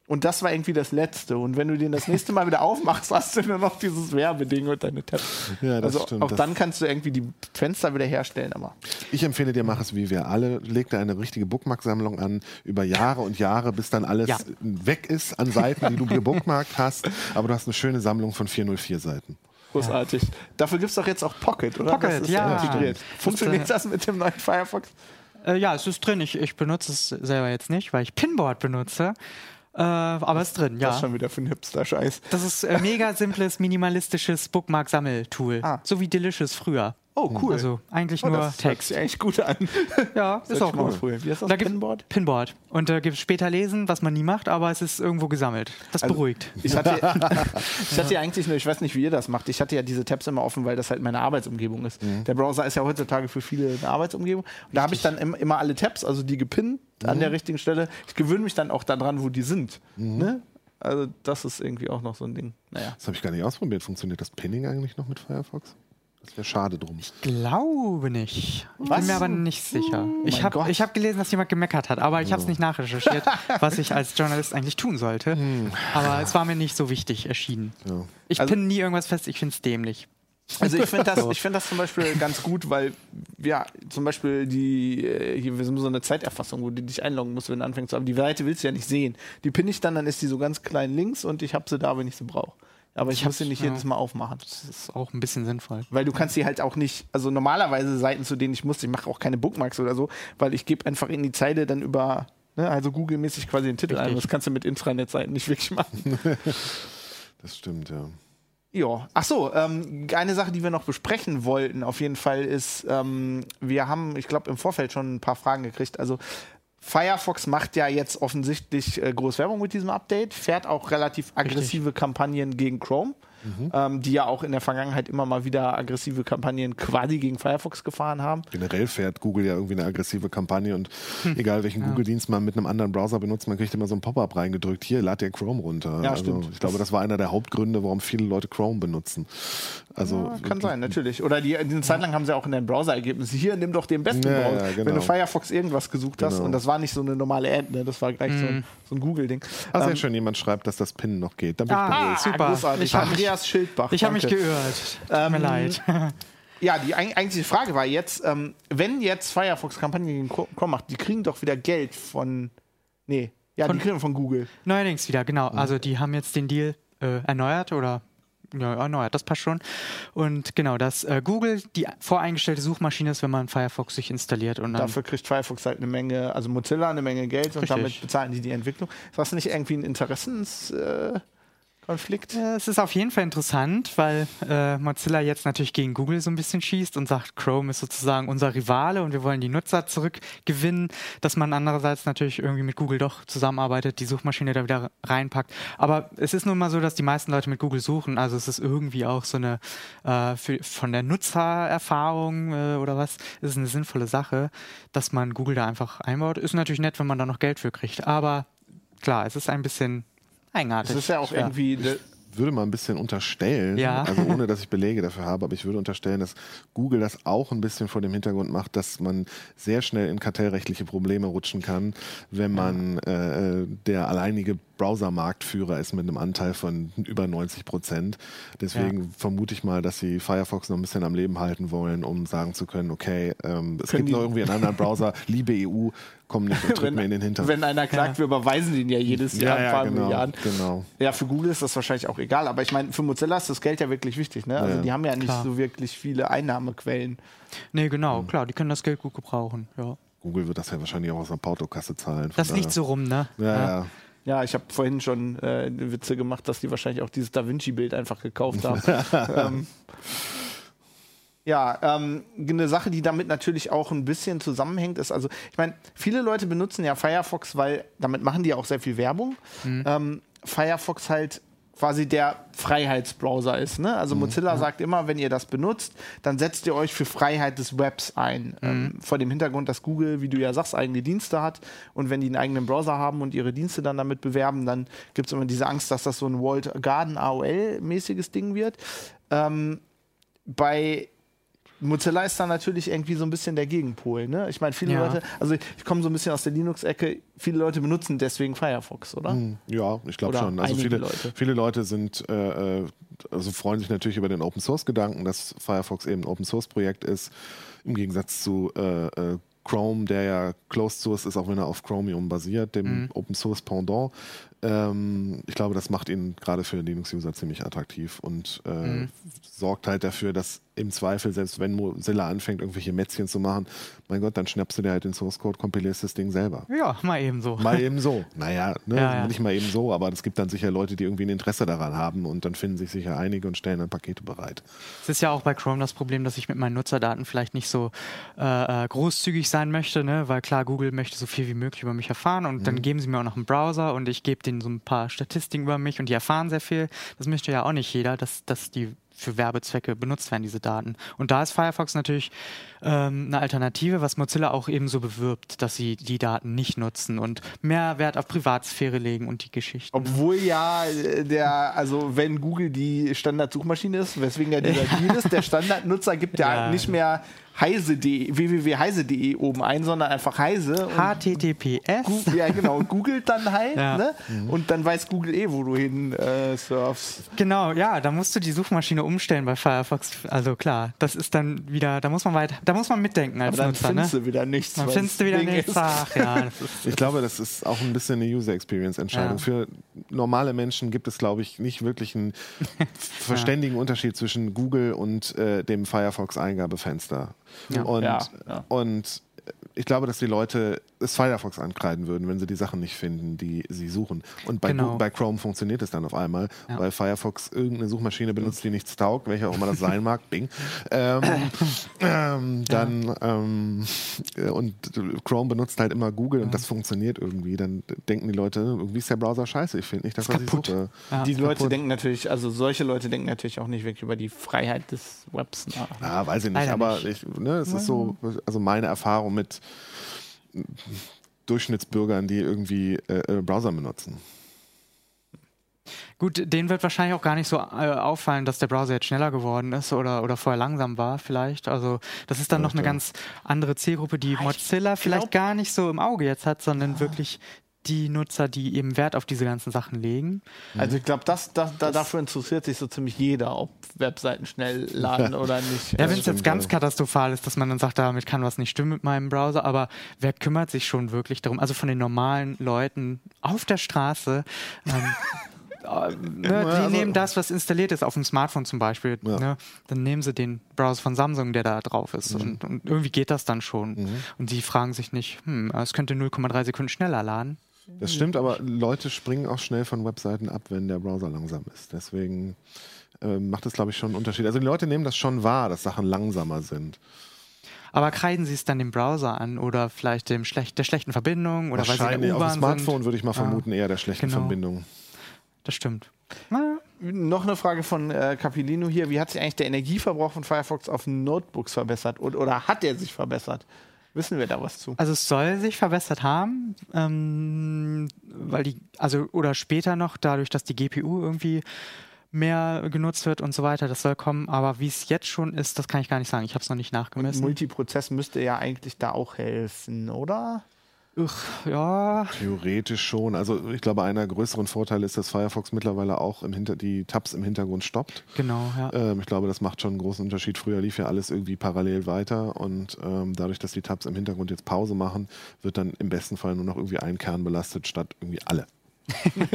[SPEAKER 1] Und das war irgendwie das Letzte. Und wenn du den das nächste Mal wieder aufmachst, hast du nur noch dieses Werbeding und deine Tabs.
[SPEAKER 3] Ja, das
[SPEAKER 1] also
[SPEAKER 3] stimmt.
[SPEAKER 1] auch
[SPEAKER 3] Das-
[SPEAKER 1] dann kannst du irgendwie die Fenster wieder herstellen. Aber
[SPEAKER 3] Ich empfehle dir, mach es wie wir alle. Leg da eine richtige Bookmark-Sammlung an, über Jahre und Jahre, bis dann alles
[SPEAKER 2] Ja.
[SPEAKER 3] weg ist an Seiten, die du gebookmarkt hast. Aber du hast eine schöne Sammlung von 404 Seiten.
[SPEAKER 1] großartig. Dafür gibt es doch jetzt auch Pocket, oder?
[SPEAKER 2] Pocket,
[SPEAKER 1] das ist
[SPEAKER 2] ja.
[SPEAKER 1] integriert. Funktioniert
[SPEAKER 2] äh,
[SPEAKER 1] das mit dem neuen Firefox?
[SPEAKER 2] Äh, ja, es ist drin. Ich, ich benutze es selber jetzt nicht, weil ich Pinboard benutze. Äh, aber es ist drin,
[SPEAKER 1] Das
[SPEAKER 2] ja.
[SPEAKER 1] ist schon wieder für ein Hipster-Scheiß.
[SPEAKER 2] Das ist äh, mega simples, minimalistisches Bookmark-Sammeltool.
[SPEAKER 1] Ah.
[SPEAKER 2] So wie Delicious früher.
[SPEAKER 1] Oh, cool.
[SPEAKER 2] Also eigentlich
[SPEAKER 1] oh,
[SPEAKER 2] nur
[SPEAKER 1] das hört
[SPEAKER 2] Text.
[SPEAKER 1] sich eigentlich gut an.
[SPEAKER 2] Ja, ist auch cool.
[SPEAKER 1] ausprobieren. Wie heißt das?
[SPEAKER 2] Da gibt's-
[SPEAKER 1] Pinboard?
[SPEAKER 2] Pinboard. Und da gibt es später lesen, was man nie macht, aber es ist irgendwo gesammelt. Das
[SPEAKER 1] Also-
[SPEAKER 2] beruhigt.
[SPEAKER 1] Ich hatte, ich hatte ja eigentlich nur, ich weiß nicht, wie ihr das macht, ich hatte ja diese Tabs immer offen, weil das halt meine Arbeitsumgebung ist.
[SPEAKER 2] Mhm.
[SPEAKER 1] Der Browser ist ja heutzutage für viele eine Arbeitsumgebung. Und da habe ich dann im, immer alle Tabs, also die gepinnt an
[SPEAKER 2] Mhm.
[SPEAKER 1] der richtigen Stelle. Ich gewöhne mich dann auch daran, wo die sind. Ne? Also das ist irgendwie auch noch so ein Ding. Naja.
[SPEAKER 3] Das habe ich gar nicht ausprobiert. Funktioniert das Pinning eigentlich noch mit Firefox? Das wäre schade drum.
[SPEAKER 2] Glaube nicht. Ich
[SPEAKER 1] Was?
[SPEAKER 2] bin mir aber nicht sicher. ich
[SPEAKER 1] mein
[SPEAKER 2] habe hab gelesen, dass jemand gemeckert hat, aber ich habe es nicht nachrecherchiert, was ich als Journalist eigentlich tun sollte. Aber es war mir nicht so wichtig erschienen.
[SPEAKER 3] Ja.
[SPEAKER 2] Ich
[SPEAKER 1] Also-
[SPEAKER 2] pinne nie irgendwas fest, ich finde es dämlich.
[SPEAKER 1] Also ich finde das, ich find das zum Beispiel ganz gut, weil ja, zum Beispiel die, äh, hier, wir sind so eine Zeiterfassung, wo du dich einloggen musst, wenn du anfängst. Aber die Seite willst du ja nicht sehen. Die pinne ich dann, dann ist die so ganz klein links und ich habe sie da, wenn ich sie brauche. Aber ich, muss sie nicht
[SPEAKER 2] ja.
[SPEAKER 1] jedes Mal aufmachen.
[SPEAKER 2] Das ist auch ein bisschen sinnvoll.
[SPEAKER 1] Weil du kannst die halt auch nicht, also normalerweise Seiten, zu denen ich muss, ich mache auch keine Bookmarks oder so, weil ich gebe einfach in die Zeile dann über, ne, also Google-mäßig quasi den Titel ein.
[SPEAKER 2] Richtig.
[SPEAKER 1] Das kannst du mit Intranet-Seiten nicht wirklich machen.
[SPEAKER 3] Das stimmt, ja.
[SPEAKER 1] Ja, ach so, ähm, eine Sache, die wir noch besprechen wollten, auf jeden Fall ist, ähm, wir haben, ich glaube, im Vorfeld schon ein paar Fragen gekriegt. Also Firefox macht ja jetzt offensichtlich äh, groß Werbung mit diesem Update, fährt auch relativ aggressive Kampagnen gegen Chrome, ähm, die ja auch in der Vergangenheit immer mal wieder aggressive Kampagnen quasi gegen Firefox gefahren haben.
[SPEAKER 3] Generell fährt Google ja irgendwie eine aggressive Kampagne und
[SPEAKER 1] Hm.
[SPEAKER 3] egal welchen Google-Dienst man mit einem anderen Browser benutzt, man kriegt immer so ein Pop-up reingedrückt. Hier, lad dir Chrome runter.
[SPEAKER 1] Ja,
[SPEAKER 3] also,
[SPEAKER 1] stimmt.
[SPEAKER 3] Ich glaube, das war einer der Hauptgründe, warum viele Leute Chrome benutzen. Also
[SPEAKER 1] Ja, kann sein, natürlich. Oder die, eine Zeit lang haben sie auch in den Browser-Ergebnissen, hier, nimm doch den besten
[SPEAKER 3] Ja, ja,
[SPEAKER 1] Browser.
[SPEAKER 3] genau.
[SPEAKER 1] Wenn du Firefox irgendwas gesucht hast
[SPEAKER 3] Genau.
[SPEAKER 1] und das war nicht so eine normale Ad, ne? das war gleich so ein, so ein Google-Ding.
[SPEAKER 3] Ah, sehr
[SPEAKER 1] Ähm,
[SPEAKER 3] schön, jemand schreibt, dass das Pin noch geht. Dann bin ich
[SPEAKER 2] Ah, super.
[SPEAKER 1] Großartig.
[SPEAKER 2] Ich hab mich-
[SPEAKER 1] Andreas Schildbach.
[SPEAKER 2] Ich habe mich geirrt. Tut
[SPEAKER 1] Ähm,
[SPEAKER 2] mir leid.
[SPEAKER 1] Ja, die eig- eigentliche Frage war jetzt, ähm, wenn jetzt Firefox Kampagne gegen Chrome macht, die kriegen doch wieder Geld von. Nee, ja,
[SPEAKER 2] Von-
[SPEAKER 1] die kriegen von Google.
[SPEAKER 2] Neuerdings wieder, genau.
[SPEAKER 1] Mhm.
[SPEAKER 2] Also die haben jetzt den Deal äh, erneuert oder ja, erneuert, das passt schon. Und genau, dass äh, Google die voreingestellte Suchmaschine ist, wenn man Firefox sich installiert und
[SPEAKER 1] Dafür kriegt Firefox halt eine Menge, also Mozilla eine Menge Geld und
[SPEAKER 2] Richtig.
[SPEAKER 1] damit bezahlen die die Entwicklung. Ist das nicht irgendwie ein Interessenskonflikt? Äh, Konflikt?
[SPEAKER 2] Äh, Es ist auf jeden Fall interessant, weil äh, Mozilla jetzt natürlich gegen Google so ein bisschen schießt und sagt, Chrome ist sozusagen unser Rivale und wir wollen die Nutzer zurückgewinnen, dass man andererseits natürlich irgendwie mit Google doch zusammenarbeitet, die Suchmaschine da wieder reinpackt. Aber es ist nun mal so, dass die meisten Leute mit Google suchen, also es ist irgendwie auch so eine, äh, für, von der Nutzererfahrung äh, oder was, ist eine sinnvolle Sache, dass man Google da einfach einbaut. Ist natürlich nett, wenn man da noch Geld für kriegt, aber klar, es ist ein bisschen eigenartig.
[SPEAKER 1] Das ist ja auch
[SPEAKER 2] Ja.
[SPEAKER 1] irgendwie. ne-
[SPEAKER 3] würde mal ein bisschen unterstellen,
[SPEAKER 2] Ja.
[SPEAKER 3] also ohne dass ich Belege dafür habe, aber ich würde unterstellen, dass Google das auch ein bisschen vor dem Hintergrund macht, dass man sehr schnell in kartellrechtliche Probleme rutschen kann, wenn man äh, der alleinige Browser-Marktführer ist mit einem Anteil von über 90 Prozent. Deswegen vermute ich mal, dass sie Firefox noch ein bisschen am Leben halten wollen, um sagen zu können, okay, ähm, es
[SPEAKER 1] Können
[SPEAKER 3] gibt noch irgendwie einen anderen Browser, liebe EU, komm nicht und tritt mir in den Hintern.
[SPEAKER 1] wenn einer klagt, wir überweisen den ja jedes Jahr ein paar
[SPEAKER 3] genau,
[SPEAKER 1] Milliarden.
[SPEAKER 3] genau.
[SPEAKER 1] Ja, für Google ist das wahrscheinlich auch egal, aber ich meine, für Mozilla ist das Geld ja wirklich wichtig. Ne? Also
[SPEAKER 3] Ja.
[SPEAKER 1] die haben ja nicht
[SPEAKER 2] Klar.
[SPEAKER 1] so wirklich viele Einnahmequellen.
[SPEAKER 2] Nee, genau,
[SPEAKER 1] Hm.
[SPEAKER 2] klar, die können das Geld gut gebrauchen. Ja.
[SPEAKER 3] Google wird das ja wahrscheinlich auch aus der Portokasse zahlen.
[SPEAKER 2] Das liegt so rum, ne?
[SPEAKER 3] Ja, ja.
[SPEAKER 1] Ja, ich habe vorhin schon äh, Witze gemacht, dass die wahrscheinlich auch dieses Da Vinci-Bild einfach gekauft haben. ähm, ja, ähm, eine Sache, die damit natürlich auch ein bisschen zusammenhängt, ist, also, ich meine, viele Leute benutzen ja Firefox, weil damit machen die auch sehr viel Werbung. Ähm, Firefox halt quasi der Freiheitsbrowser ist. Ne? Also Mozilla sagt immer, wenn ihr das benutzt, dann setzt ihr euch für Freiheit des Webs ein. Ähm, vor dem Hintergrund, dass Google, wie du ja sagst, eigene Dienste hat und wenn die einen eigenen Browser haben und ihre Dienste dann damit bewerben, dann gibt es immer diese Angst, dass das so ein Walled Garden AOL-mäßiges Ding wird. Ähm, bei Mozilla ist da natürlich irgendwie so ein bisschen der Gegenpol. Ne? Ich meine, viele
[SPEAKER 2] Ja.
[SPEAKER 1] Leute, also ich komme so ein bisschen aus der Linux-Ecke, viele Leute benutzen deswegen Firefox, oder?
[SPEAKER 3] Ja, ich glaube schon. Also viele
[SPEAKER 1] Leute.
[SPEAKER 3] Viele Leute sind, äh, äh, also freuen sich natürlich über den Open Source Gedanken, dass Firefox eben ein Open Source Projekt ist, im Gegensatz zu äh, äh, Chrome, der ja Closed Source ist, auch wenn er auf Chromium basiert, dem Open Source Pendant. Ähm, ich glaube, das macht ihn gerade für Linux-User ziemlich attraktiv und äh, sorgt halt dafür, dass im Zweifel, selbst wenn Mozilla anfängt, irgendwelche Mätzchen zu machen, mein Gott, dann schnappst du dir halt den Source Code, kompilierst das Ding selber.
[SPEAKER 2] Ja, mal eben so.
[SPEAKER 3] Mal eben so. Naja, ne,
[SPEAKER 2] Ja, ja.
[SPEAKER 3] nicht mal eben so, aber es gibt dann sicher Leute, die irgendwie ein Interesse daran haben und dann finden sich sicher einige und stellen dann Pakete bereit.
[SPEAKER 2] Es ist ja auch bei Chrome das Problem, dass ich mit meinen Nutzerdaten vielleicht nicht so äh, äh, großzügig sein möchte, ne? weil klar, Google möchte so viel wie möglich über mich erfahren und
[SPEAKER 3] Mhm.
[SPEAKER 2] dann geben sie mir auch noch einen Browser und ich gebe denen so ein paar Statistiken über mich und die erfahren sehr viel. Das möchte ja auch nicht jeder, dass, dass die für Werbezwecke benutzt werden, diese Daten. Und da ist Firefox natürlich ähm, eine Alternative, was Mozilla auch eben so bewirbt, dass sie die Daten nicht nutzen und mehr Wert auf Privatsphäre legen und die Geschichten.
[SPEAKER 1] Obwohl ja äh, der, also wenn Google die Standardsuchmaschine ist, weswegen ja dieser Deal ist, der Standardnutzer gibt ja,
[SPEAKER 2] Ja.
[SPEAKER 1] nicht mehr heise.de, www.heise.de oben ein, sondern einfach heise. und
[SPEAKER 2] HTTPS.
[SPEAKER 1] Gu- Ja, genau. Googelt dann halt,
[SPEAKER 2] Ja.
[SPEAKER 1] ne? Und dann weiß Google eh, wo du hin äh, surfst.
[SPEAKER 2] Genau, ja, da musst du die Suchmaschine umstellen bei Firefox. Also klar, das ist dann wieder, da muss man weiter, da muss man mitdenken als
[SPEAKER 1] Aber dann
[SPEAKER 2] Nutzer, ne?
[SPEAKER 1] findest du wieder nichts.
[SPEAKER 2] Dann findest du wieder
[SPEAKER 1] Ding
[SPEAKER 2] nichts. Ach ja,
[SPEAKER 3] Ich glaube, das ist auch ein bisschen eine User Experience Entscheidung.
[SPEAKER 2] Ja.
[SPEAKER 3] Für normale Menschen gibt es, glaube ich, nicht wirklich einen verständigen Unterschied zwischen Google und äh, dem Firefox Eingabefenster.
[SPEAKER 2] Ja.
[SPEAKER 3] Und,
[SPEAKER 1] Ja, ja.
[SPEAKER 3] und ich glaube, dass die Leute es Firefox ankreiden würden, wenn sie die Sachen nicht finden, die sie suchen. Und bei,
[SPEAKER 2] Genau.
[SPEAKER 3] Bei Chrome funktioniert es dann auf einmal,
[SPEAKER 2] Ja.
[SPEAKER 3] weil Firefox irgendeine Suchmaschine benutzt, die nichts taugt, welche auch immer das sein mag, Bing. Ähm, ähm, dann ähm, äh, und Chrome benutzt halt immer Google und das funktioniert irgendwie. Dann denken die Leute, irgendwie ist der Browser scheiße. Ich finde nicht, dass
[SPEAKER 2] Ist
[SPEAKER 3] was ich
[SPEAKER 2] kaputt.
[SPEAKER 3] suche.
[SPEAKER 2] ja.
[SPEAKER 1] Die Leute
[SPEAKER 3] kaputt.
[SPEAKER 1] denken natürlich, also solche Leute denken natürlich auch nicht wirklich über die Freiheit des Webs nach.
[SPEAKER 3] Ja, weiß ich nicht,
[SPEAKER 2] Leider
[SPEAKER 3] aber
[SPEAKER 2] nicht.
[SPEAKER 3] ich, ne, es ist so, also meine Erfahrung mit Durchschnittsbürgern, die irgendwie äh, äh, Browser benutzen.
[SPEAKER 2] Gut, denen wird wahrscheinlich auch gar nicht so äh, auffallen, dass der Browser jetzt schneller geworden ist oder, oder vorher langsam war, vielleicht. Also, das ist dann noch eine
[SPEAKER 3] ja.
[SPEAKER 2] ganz andere Zielgruppe, die Mozilla vielleicht gar nicht so im Auge jetzt hat, sondern wirklich die Nutzer, die eben Wert auf diese ganzen Sachen legen.
[SPEAKER 1] Also ich glaube, das, das, da, dafür interessiert sich so ziemlich jeder, ob Webseiten schnell laden oder nicht.
[SPEAKER 2] Ja, wenn es jetzt ganz katastrophal ist, dass man dann sagt, damit kann was nicht stimmen mit meinem Browser, aber wer kümmert sich schon wirklich darum? Also von den normalen Leuten auf der Straße, ähm, äh, ne, die
[SPEAKER 3] also-
[SPEAKER 2] nehmen das, was installiert ist, auf dem Smartphone zum Beispiel.
[SPEAKER 3] Ja.
[SPEAKER 2] Ne, dann nehmen sie den Browser von Samsung, der da drauf ist. Und, und irgendwie geht das dann schon. Und die fragen sich nicht, hm, es könnte 0,3 Sekunden schneller laden.
[SPEAKER 3] Das stimmt, aber Leute springen auch schnell von Webseiten ab, wenn der Browser langsam ist. Deswegen äh, macht es, glaube ich, schon einen Unterschied. Also die Leute nehmen das schon wahr, dass Sachen langsamer sind.
[SPEAKER 2] Aber kreiden sie es dann dem Browser an oder vielleicht dem schlecht, der schlechten Verbindung oder weil sie in
[SPEAKER 3] Wahrscheinlich
[SPEAKER 2] der
[SPEAKER 3] auf dem Smartphone
[SPEAKER 2] sind?
[SPEAKER 3] würde ich mal vermuten, eher der schlechten
[SPEAKER 2] Genau.
[SPEAKER 3] Verbindung.
[SPEAKER 2] Das stimmt. Na,
[SPEAKER 1] Noch eine Frage von äh, Capilino hier. Wie hat sich eigentlich der Energieverbrauch von Firefox auf Notebooks verbessert? Und, oder hat er sich verbessert? Wissen wir da was zu?
[SPEAKER 2] Also es soll sich verbessert haben, ähm, weil die, also oder später noch, dadurch, dass die GPU irgendwie mehr genutzt wird und so weiter, das soll kommen. Aber wie es jetzt schon ist, das kann ich gar nicht sagen. Ich habe es noch nicht nachgemessen.
[SPEAKER 1] Multiprozess müsste ja eigentlich da auch helfen, oder?
[SPEAKER 2] Uch, ja,
[SPEAKER 3] Theoretisch schon. Also ich glaube, einer der größeren Vorteile ist, dass Firefox mittlerweile auch im Hinter die Tabs im Hintergrund stoppt.
[SPEAKER 2] genau, ja.
[SPEAKER 3] Ähm, ich glaube, das macht schon einen großen Unterschied. Früher lief ja alles irgendwie parallel weiter und ähm, dadurch, dass die Tabs im Hintergrund jetzt Pause machen, wird dann im besten Fall nur noch irgendwie ein Kern belastet, statt irgendwie alle.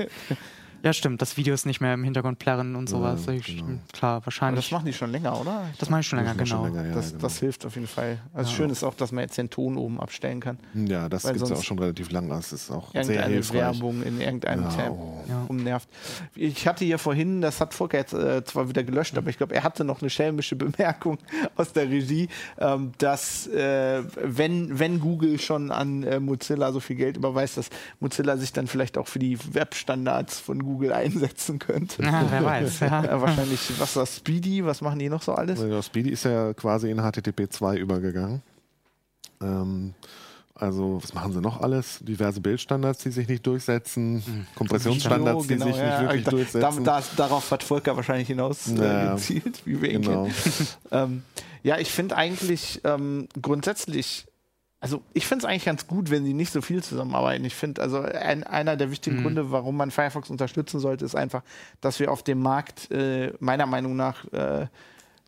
[SPEAKER 2] Ja, stimmt, dass Videos nicht mehr im Hintergrund plärren und sowas.
[SPEAKER 3] Ja,
[SPEAKER 2] Ich-
[SPEAKER 3] genau.
[SPEAKER 2] Klar,
[SPEAKER 1] Aber
[SPEAKER 2] wahrscheinlich.
[SPEAKER 1] das machen die schon länger, oder?
[SPEAKER 2] Das mache ich schon länger,
[SPEAKER 3] Das ist
[SPEAKER 2] genau.
[SPEAKER 3] schon länger, ja,
[SPEAKER 1] das,
[SPEAKER 3] genau.
[SPEAKER 1] das hilft auf jeden Fall. Also schön ist auch, dass man jetzt den Ton oben abstellen kann.
[SPEAKER 3] Ja, das gibt es ja auch schon relativ lang. Das ist auch sehr
[SPEAKER 1] Irgendeine
[SPEAKER 3] hilfreich.
[SPEAKER 1] Werbung in irgendeinem
[SPEAKER 3] Ja,
[SPEAKER 1] Tab
[SPEAKER 3] oh.
[SPEAKER 2] Ja.
[SPEAKER 1] umnervt. Ich hatte hier vorhin, das hat Volker jetzt äh, zwar wieder gelöscht, aber ich glaube, er hatte noch eine schelmische Bemerkung aus der Regie, ähm, dass äh, wenn, wenn Google schon an äh, Mozilla so viel Geld überweist, dass Mozilla sich dann vielleicht auch für die Webstandards von Google einsetzen könnte.
[SPEAKER 2] Ja, wer weiß. Ja.
[SPEAKER 1] Äh, wahrscheinlich, was war Speedy, was machen die noch so alles?
[SPEAKER 3] Ja, Speedy ist ja quasi in HTTP 2 übergegangen. Ähm, also, was machen sie noch alles? Diverse Bildstandards, die sich nicht durchsetzen, Kompressionsstandards, die
[SPEAKER 1] Video,
[SPEAKER 3] sich
[SPEAKER 1] genau, ja,
[SPEAKER 3] nicht wirklich
[SPEAKER 1] da,
[SPEAKER 3] durchsetzen.
[SPEAKER 1] Da, da, darauf hat Volker wahrscheinlich hinaus äh,
[SPEAKER 3] Ja,
[SPEAKER 1] gezielt, wie wir ihn
[SPEAKER 3] genau.
[SPEAKER 1] kennen. ähm, ja, ich finde eigentlich ähm, grundsätzlich, also ich finde es eigentlich ganz gut, wenn sie nicht so viel zusammenarbeiten. Ich finde, also ein, einer der wichtigen Gründe, warum man Firefox unterstützen sollte, ist einfach, dass wir auf dem Markt äh, meiner Meinung nach äh,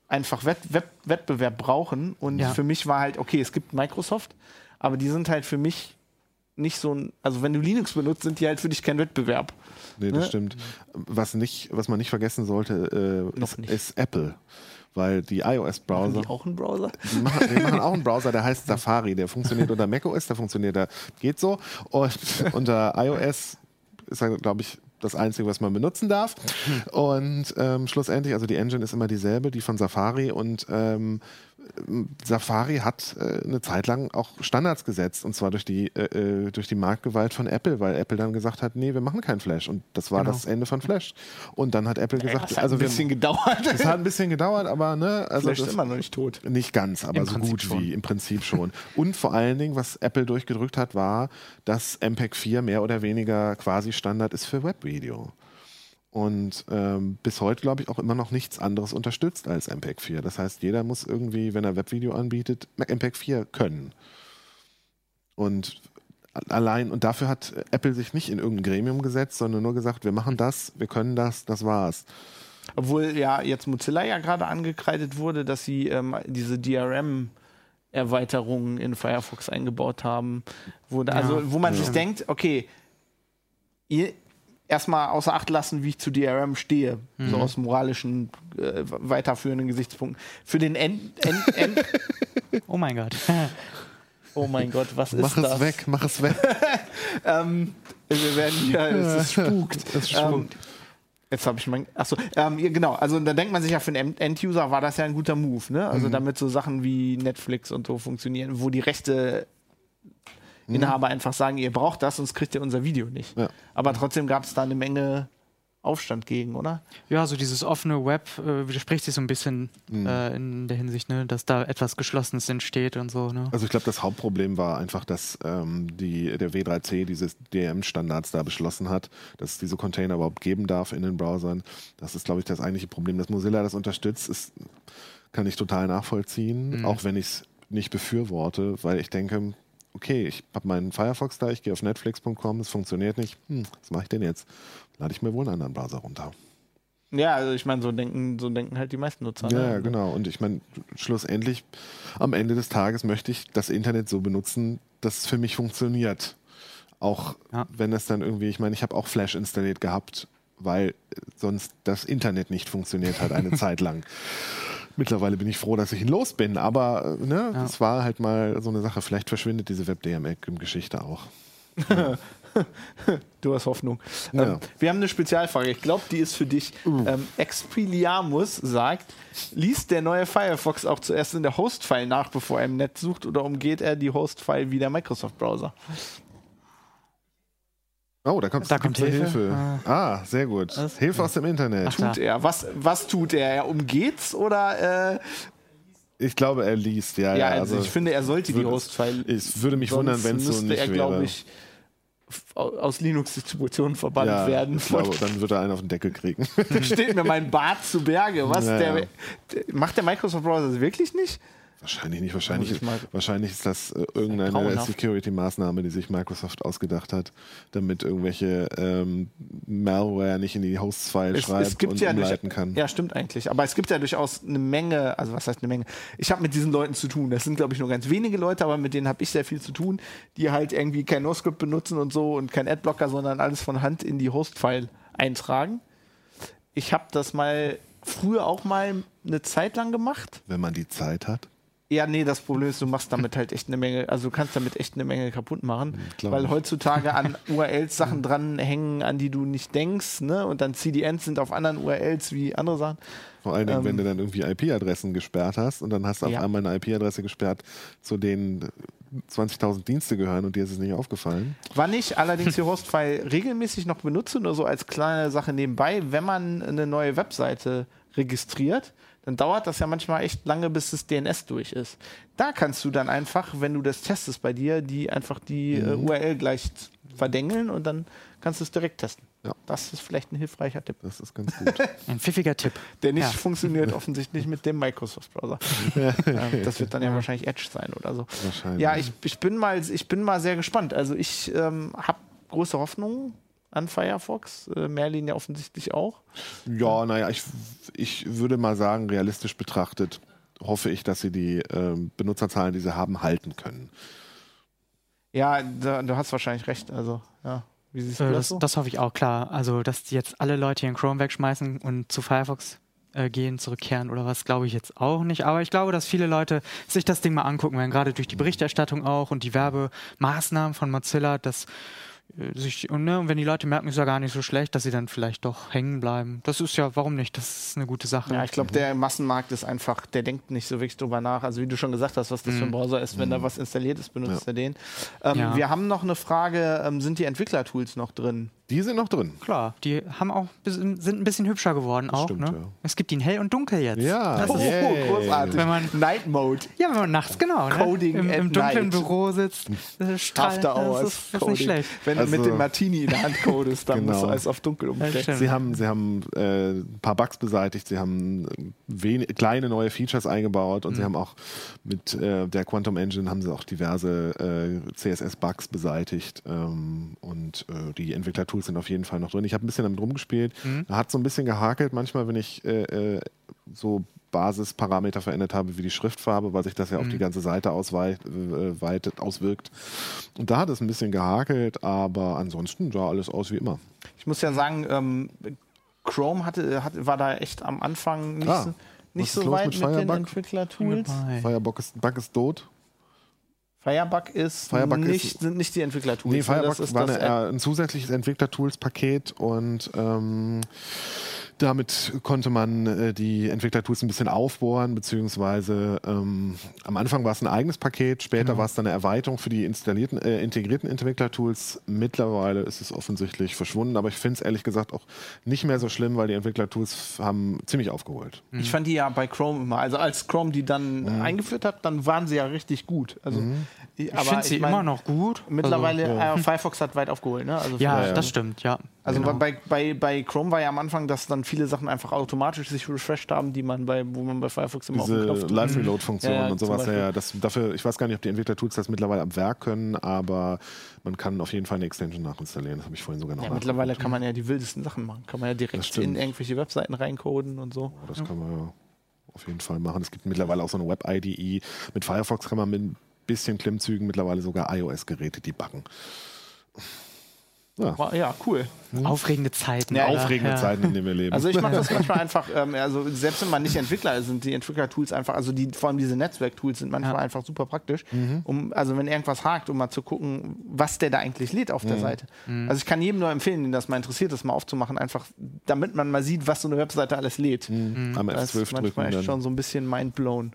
[SPEAKER 1] einfach Wett Wett Wettbewerb brauchen. Und
[SPEAKER 2] Ja.
[SPEAKER 1] für mich war halt, okay, es gibt Microsoft, aber die sind halt für mich nicht so ein, also wenn du Linux benutzt, sind die halt für dich kein Wettbewerb.
[SPEAKER 3] Nee, das
[SPEAKER 1] Ne?
[SPEAKER 3] stimmt. Was, nicht, was man nicht vergessen sollte, äh, ist,
[SPEAKER 1] nicht.
[SPEAKER 3] ist Apple. Weil die iOS-Browser.
[SPEAKER 1] die auch einen Browser?
[SPEAKER 3] Die machen, die machen auch einen Browser, der heißt Safari. Der funktioniert unter macOS, der funktioniert da, geht so. Und unter iOS ist er, glaube ich, das Einzige, was man benutzen darf. Und ähm, schlussendlich, also die Engine ist immer dieselbe, die von Safari. Und ähm, Safari hat äh, eine Zeit lang auch Standards gesetzt und zwar durch die, äh, äh, durch die Marktgewalt von Apple, weil Apple dann gesagt hat, nee, wir machen keinen Flash und das war
[SPEAKER 2] Genau.
[SPEAKER 3] das Ende von Flash. Und dann hat Apple gesagt,
[SPEAKER 1] das hat
[SPEAKER 3] also
[SPEAKER 1] ein
[SPEAKER 3] wir,
[SPEAKER 1] bisschen gedauert.
[SPEAKER 3] es hat ein bisschen gedauert, aber ne, also
[SPEAKER 1] Flash ist
[SPEAKER 3] das,
[SPEAKER 1] immer noch nicht tot.
[SPEAKER 3] nicht ganz, aber
[SPEAKER 2] Im
[SPEAKER 3] so
[SPEAKER 2] Prinzip
[SPEAKER 3] gut
[SPEAKER 2] schon.
[SPEAKER 3] wie im Prinzip schon. Und vor allen Dingen, was Apple durchgedrückt hat, war, dass MPEG 4 mehr oder weniger quasi Standard ist für Webvideo. Und ähm, bis heute, glaube ich, auch immer noch nichts anderes unterstützt als MPEG 4. Das heißt, jeder muss irgendwie, wenn er Webvideo anbietet, MPEG 4 können. Und allein, und dafür hat Apple sich nicht in irgendein Gremium gesetzt, sondern nur gesagt, wir machen das, wir können das, das war's.
[SPEAKER 1] Obwohl ja jetzt Mozilla ja gerade angekreidet wurde, dass sie ähm, diese DRM Erweiterungen in Firefox eingebaut haben, wo, da, also, wo man ja. sich denkt, okay, ihr erstmal außer Acht lassen, wie ich zu DRM stehe, mhm. so aus moralischen, äh, weiterführenden Gesichtspunkten. Für den End, End, End
[SPEAKER 2] Oh mein Gott.
[SPEAKER 1] Oh mein Gott, was
[SPEAKER 3] ist
[SPEAKER 1] mach das?
[SPEAKER 3] Mach es weg, mach es weg.
[SPEAKER 1] ähm, wir werden hier, es ist spukt. Es spukt. Ähm, Jetzt habe ich mein. Achso, ähm, genau. Also da denkt man sich ja, für einen End-User war das ja ein guter Move, ne? Also mhm. damit so Sachen wie Netflix und so funktionieren, wo die Rechte mhm. Inhaber einfach sagen, ihr braucht das, sonst kriegt ihr unser Video nicht. Ja. Aber trotzdem gab es da eine Menge Aufstand gegen, oder?
[SPEAKER 2] Ja, so dieses offene Web äh, widerspricht sich so ein bisschen mhm. äh, in der Hinsicht, ne, dass da etwas Geschlossenes entsteht und so. Ne?
[SPEAKER 3] Also ich glaube, das Hauptproblem war einfach, dass ähm, die, der W3C diese DRM-Standards da beschlossen hat, dass es diese Container überhaupt geben darf in den Browsern. Das ist, glaube ich, das eigentliche Problem. Dass Mozilla das unterstützt, ist, kann ich total nachvollziehen, mhm. auch wenn ich es nicht befürworte, weil ich denke, okay, ich habe meinen Firefox da, ich gehe auf netflix.com, es funktioniert nicht. Hm, was mache ich denn jetzt? lade ich mir wohl einen anderen Browser runter.
[SPEAKER 1] Ja, also ich meine, so denken, so denken halt die meisten Nutzer.
[SPEAKER 3] Ja, ne? genau. Und ich meine, schlussendlich, am Ende des Tages möchte ich das Internet so benutzen, dass es für mich funktioniert. Auch ja. wenn es dann irgendwie, ich meine, ich habe auch Flash installiert gehabt, weil sonst das Internet nicht funktioniert hat eine Zeit lang. Mittlerweile bin ich froh, dass ich ihn los bin, aber ne, ja. es war halt mal so eine Sache. Vielleicht verschwindet diese WebDMX-Geschichte auch.
[SPEAKER 1] Ja. du hast Hoffnung. Ja. Ähm, wir haben eine Spezialfrage. Ich glaube, die ist für dich. Uh. Ähm, Expiliamus sagt, liest der neue Firefox auch zuerst in der Host-File nach, bevor er im Netz sucht, oder umgeht er die Host-File wie der Microsoft-Browser?
[SPEAKER 3] Oh, da, kommt,
[SPEAKER 2] da kommt Hilfe. Hilfe.
[SPEAKER 3] Ah. ah, sehr gut. Was? Hilfe aus dem Internet.
[SPEAKER 1] Ach, tut er? Was, was tut er? Er umgeht's oder äh,
[SPEAKER 3] ich glaube, er liest, ja.
[SPEAKER 1] Ja, also, also ich finde, er sollte die Host-File.
[SPEAKER 3] Es würde mich wundern, wenn es so nicht er, wäre. Ich,
[SPEAKER 1] aus Linux-Distributionen verbannt
[SPEAKER 3] ja,
[SPEAKER 1] werden.
[SPEAKER 3] Ich glaube, dann wird er einen auf den Deckel kriegen.
[SPEAKER 1] Steht mir mein Bart zu Berge. Was? Naja. Der, der, macht der Microsoft Browser das wirklich nicht?
[SPEAKER 3] Wahrscheinlich nicht. Wahrscheinlich, wahrscheinlich ist das äh, irgendeine Security-Maßnahme, die sich Microsoft ausgedacht hat, damit irgendwelche ähm, Malware nicht in die Hosts-File schreibt und ja umleiten kann.
[SPEAKER 1] Ja, stimmt eigentlich. Aber es gibt ja durchaus eine Menge, also was heißt eine Menge? Ich habe mit diesen Leuten zu tun. Das sind, glaube ich, nur ganz wenige Leute, aber mit denen habe ich sehr viel zu tun, die halt irgendwie kein NoScript benutzen und so und kein Adblocker, sondern alles von Hand in die Host-File eintragen. Ich habe das mal früher auch mal eine Zeit lang gemacht.
[SPEAKER 3] Wenn man die Zeit hat.
[SPEAKER 1] Ja, nee, das Problem ist, du machst damit halt echt eine Menge, also du kannst damit echt eine Menge kaputt machen, Klar. weil heutzutage an URLs Sachen dranhängen, an die du nicht denkst, ne? Und dann CDNs sind auf anderen URLs wie andere Sachen.
[SPEAKER 3] Vor allen Dingen, ähm, wenn du dann irgendwie IP-Adressen gesperrt hast und dann hast du auf ja. einmal eine IP-Adresse gesperrt, zu denen 20.000 Dienste gehören und dir ist es nicht aufgefallen.
[SPEAKER 1] Wann ich allerdings die Hostfile regelmäßig noch benutze, nur so als kleine Sache nebenbei, wenn man eine neue Webseite registriert, dann dauert das ja manchmal echt lange, bis das DNS durch ist. Da kannst du dann einfach, wenn du das testest bei dir, die einfach die äh, mhm. äh, URL gleich verdengeln und dann kannst du es direkt testen. Ja. Das ist vielleicht ein hilfreicher Tipp.
[SPEAKER 3] Das ist ganz gut.
[SPEAKER 2] ein pfiffiger Tipp.
[SPEAKER 1] Der nicht ja. funktioniert offensichtlich mit dem Microsoft-Browser. ähm, das wird dann ja wahrscheinlich Edge sein oder so. Wahrscheinlich. Ja, ich, ich, bin, mal, ich bin mal sehr gespannt. Also ich ähm, habe große Hoffnungen an Firefox. Äh, Merlin ja offensichtlich auch.
[SPEAKER 3] Ja, naja, ich, ich würde mal sagen, realistisch betrachtet hoffe ich, dass sie die äh, Benutzerzahlen, die sie haben, halten können.
[SPEAKER 2] Ja, da, du hast wahrscheinlich recht. Also, ja. Wie siehst du äh, das, so? das hoffe ich auch, klar. Also, dass die jetzt alle Leute hier in Chrome wegschmeißen und zu Firefox äh, gehen, zurückkehren oder was, glaube ich jetzt auch nicht. Aber ich glaube, dass viele Leute sich das Ding mal angucken werden, gerade durch die Berichterstattung auch und die Werbemaßnahmen von Mozilla, dass sich, und, ne, und wenn die Leute merken, ist ja gar nicht so schlecht, dass sie dann vielleicht doch hängen bleiben. Das ist ja, warum nicht? Das ist eine gute Sache.
[SPEAKER 1] Ja, ich glaube, der Massenmarkt ist einfach, der denkt nicht so wirklich drüber nach. Also wie du schon gesagt hast, was das mhm. für ein mhm. Browser ist, wenn mhm. da was installiert ist, benutzt ja. er den. Ähm, ja. Wir haben noch eine Frage, ähm, sind die Entwicklertools noch drin?
[SPEAKER 3] Die sind noch drin.
[SPEAKER 2] Klar, die haben auch, sind ein bisschen hübscher geworden auch.
[SPEAKER 3] stimmt,
[SPEAKER 2] ne?
[SPEAKER 3] ja.
[SPEAKER 2] Es gibt ihn hell und dunkel jetzt.
[SPEAKER 3] Ja,
[SPEAKER 2] Das ist,
[SPEAKER 3] yay.
[SPEAKER 1] großartig.
[SPEAKER 2] Wenn man-
[SPEAKER 1] Night Mode.
[SPEAKER 2] ja, wenn man nachts genau ne?
[SPEAKER 1] Coding
[SPEAKER 2] Im,
[SPEAKER 1] at
[SPEAKER 2] im dunklen
[SPEAKER 1] night.
[SPEAKER 2] Büro sitzt, äh, strahlt,
[SPEAKER 1] After Hours.
[SPEAKER 2] das ist, das ist nicht schlecht.
[SPEAKER 1] Wenn du
[SPEAKER 3] Also-
[SPEAKER 1] mit dem Martini in der Hand codest, dann
[SPEAKER 3] Genau.
[SPEAKER 1] musst du alles auf dunkel umstellen.
[SPEAKER 3] Sie haben, sie haben äh, ein paar Bugs beseitigt, sie haben wen kleine neue Features eingebaut und sie haben auch mit äh, der Quantum Engine haben sie auch diverse äh, CSS-Bugs beseitigt ähm, und äh, die Entwicklertools sind auf jeden Fall noch drin. Ich habe ein bisschen damit rumgespielt. Hat so ein bisschen gehakelt manchmal, wenn ich äh, äh, so Basisparameter verändert habe, wie die Schriftfarbe, weil sich das ja auf die ganze Seite ausweitet, äh, weitet, auswirkt. Und da hat es ein bisschen gehakelt, aber ansonsten sah alles aus wie immer.
[SPEAKER 1] Ich muss ja sagen, ähm, Chrome hatte, hatte, war da echt am Anfang nicht,
[SPEAKER 3] Ah,
[SPEAKER 1] so, nicht so weit
[SPEAKER 3] mit
[SPEAKER 1] mit, den? Entwicklertools.
[SPEAKER 3] Firebug ist, Bug ist tot.
[SPEAKER 1] Firebug ist
[SPEAKER 3] Firebug ist-
[SPEAKER 1] nicht, sind nicht die Entwicklertools.
[SPEAKER 3] Nee,
[SPEAKER 1] ne?
[SPEAKER 3] Firebug
[SPEAKER 1] das ist
[SPEAKER 3] war
[SPEAKER 1] das
[SPEAKER 3] eine, äh, ein zusätzliches Entwicklertools-Paket und ähm, damit konnte man äh, die Entwicklertools ein bisschen aufbohren, beziehungsweise ähm, am Anfang war es ein eigenes Paket, später war es dann eine Erweiterung für die installierten, äh, integrierten Entwicklertools. Mittlerweile ist es offensichtlich verschwunden, aber ich finde es ehrlich gesagt auch nicht mehr so schlimm, weil die Entwicklertools haben ziemlich aufgeholt.
[SPEAKER 1] Ich fand die ja bei Chrome immer, also als Chrome die dann
[SPEAKER 3] Mhm.
[SPEAKER 1] eingeführt hat, dann waren sie ja richtig gut. Also, ich,
[SPEAKER 2] Ich finde sie
[SPEAKER 1] mein,
[SPEAKER 2] immer noch gut.
[SPEAKER 1] Mittlerweile,
[SPEAKER 2] Also,
[SPEAKER 1] äh, Firefox hat weit aufgeholt, ne? Also,
[SPEAKER 2] ja,
[SPEAKER 3] Ja, ja.
[SPEAKER 2] das stimmt, ja.
[SPEAKER 1] also
[SPEAKER 2] Genau.
[SPEAKER 1] bei, bei, bei Chrome war ja am Anfang, dass dann viele Sachen einfach automatisch sich refreshed haben, die man bei, wo man bei Firefox immer auf den
[SPEAKER 3] Diese
[SPEAKER 1] Knopf drückt.
[SPEAKER 3] Live-Reload-Funktion
[SPEAKER 1] Ja, ja,
[SPEAKER 3] und sowas, ja, ja, das, dafür, ich weiß gar nicht, ob die Entwicklertools das mittlerweile am Werk können, aber man kann auf jeden Fall eine Extension nachinstallieren. Das habe ich vorhin sogar noch
[SPEAKER 1] Ja, mittlerweile kann man ja die wildesten Sachen machen. Kann man ja direkt in irgendwelche Webseiten reincoden und so.
[SPEAKER 3] Das kann man ja auf jeden Fall machen. Es gibt mittlerweile auch so eine Web-IDE. Mit Firefox kann man mit bisschen Klimmzügen mittlerweile sogar iOS-Geräte debuggen. Ja,
[SPEAKER 1] War- Ja, cool.
[SPEAKER 2] Aufregende Zeiten.
[SPEAKER 1] Ja,
[SPEAKER 3] aufregende
[SPEAKER 2] ja.
[SPEAKER 3] Zeiten, in denen wir leben.
[SPEAKER 1] Also ich mache das manchmal einfach, ähm, also selbst wenn man nicht Entwickler ist, sind die Entwicklertools einfach, also die, vor allem diese Netzwerktools sind manchmal
[SPEAKER 2] Ja.
[SPEAKER 1] einfach super praktisch, um, also wenn irgendwas hakt, um mal zu gucken, was der da eigentlich lädt auf der Seite. Also ich kann jedem nur empfehlen, den das mal interessiert, das mal aufzumachen, einfach damit man mal sieht, was so eine Webseite alles lädt.
[SPEAKER 3] Einmal
[SPEAKER 1] Das
[SPEAKER 3] F12
[SPEAKER 1] ist manchmal echt schon so ein bisschen mindblown.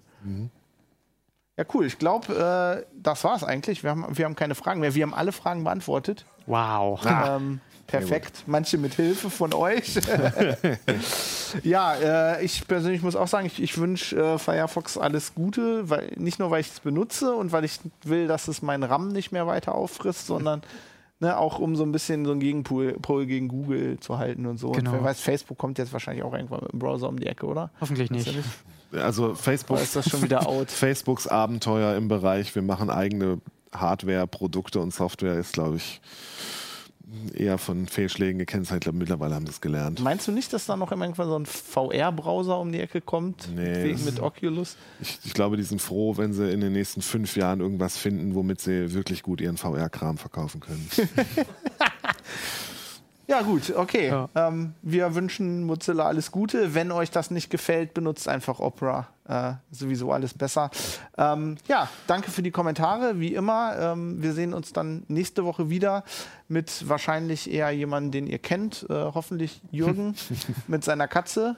[SPEAKER 1] Ja, cool. Ich glaube, äh, das war's eigentlich. Wir haben, wir haben keine Fragen mehr. Wir haben alle Fragen beantwortet.
[SPEAKER 2] Wow.
[SPEAKER 1] Ähm, perfekt. Manche mit Hilfe von euch. ja, äh, ich persönlich muss auch sagen, ich, ich wünsche äh, Firefox alles Gute, weil nicht nur, weil ich es benutze und weil ich will, dass es meinen RAM nicht mehr weiter auffrisst, sondern ne, auch um so ein bisschen so einen Gegenpol Pol gegen Google zu halten und so.
[SPEAKER 2] Genau.
[SPEAKER 1] Und wer weiß, Facebook kommt jetzt wahrscheinlich auch irgendwann mit dem Browser um die Ecke, oder?
[SPEAKER 2] Hoffentlich nicht.
[SPEAKER 3] Also Facebook,
[SPEAKER 1] Oder ist das schon wieder out?
[SPEAKER 3] Facebooks Abenteuer im Bereich, wir machen eigene Hardware, Produkte und Software ist, glaube ich, eher von Fehlschlägen gekennzeichnet. Ich glaube, mittlerweile haben sie es gelernt.
[SPEAKER 1] Meinst du nicht, dass da noch irgendwann so ein VR-Browser um die Ecke kommt?
[SPEAKER 3] Nee,
[SPEAKER 1] Wegen mit Oculus?
[SPEAKER 3] Ich, ich glaube, die sind froh, wenn sie in den nächsten fünf Jahren irgendwas finden, womit sie wirklich gut ihren VR-Kram verkaufen können.
[SPEAKER 1] Ja, gut, okay.
[SPEAKER 2] Ja.
[SPEAKER 1] Ähm, wir wünschen Mozilla alles Gute. Wenn euch das nicht gefällt, benutzt einfach Opera. Äh, sowieso alles besser. Ähm, ja, danke für die Kommentare, wie immer. Ähm, wir sehen uns dann nächste Woche wieder mit wahrscheinlich eher jemandem, den ihr kennt. Äh, hoffentlich Jürgen mit seiner Katze.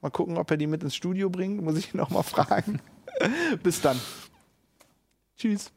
[SPEAKER 1] Mal gucken, ob er die mit ins Studio bringt. Muss ich ihn noch mal fragen. Bis dann. Tschüss.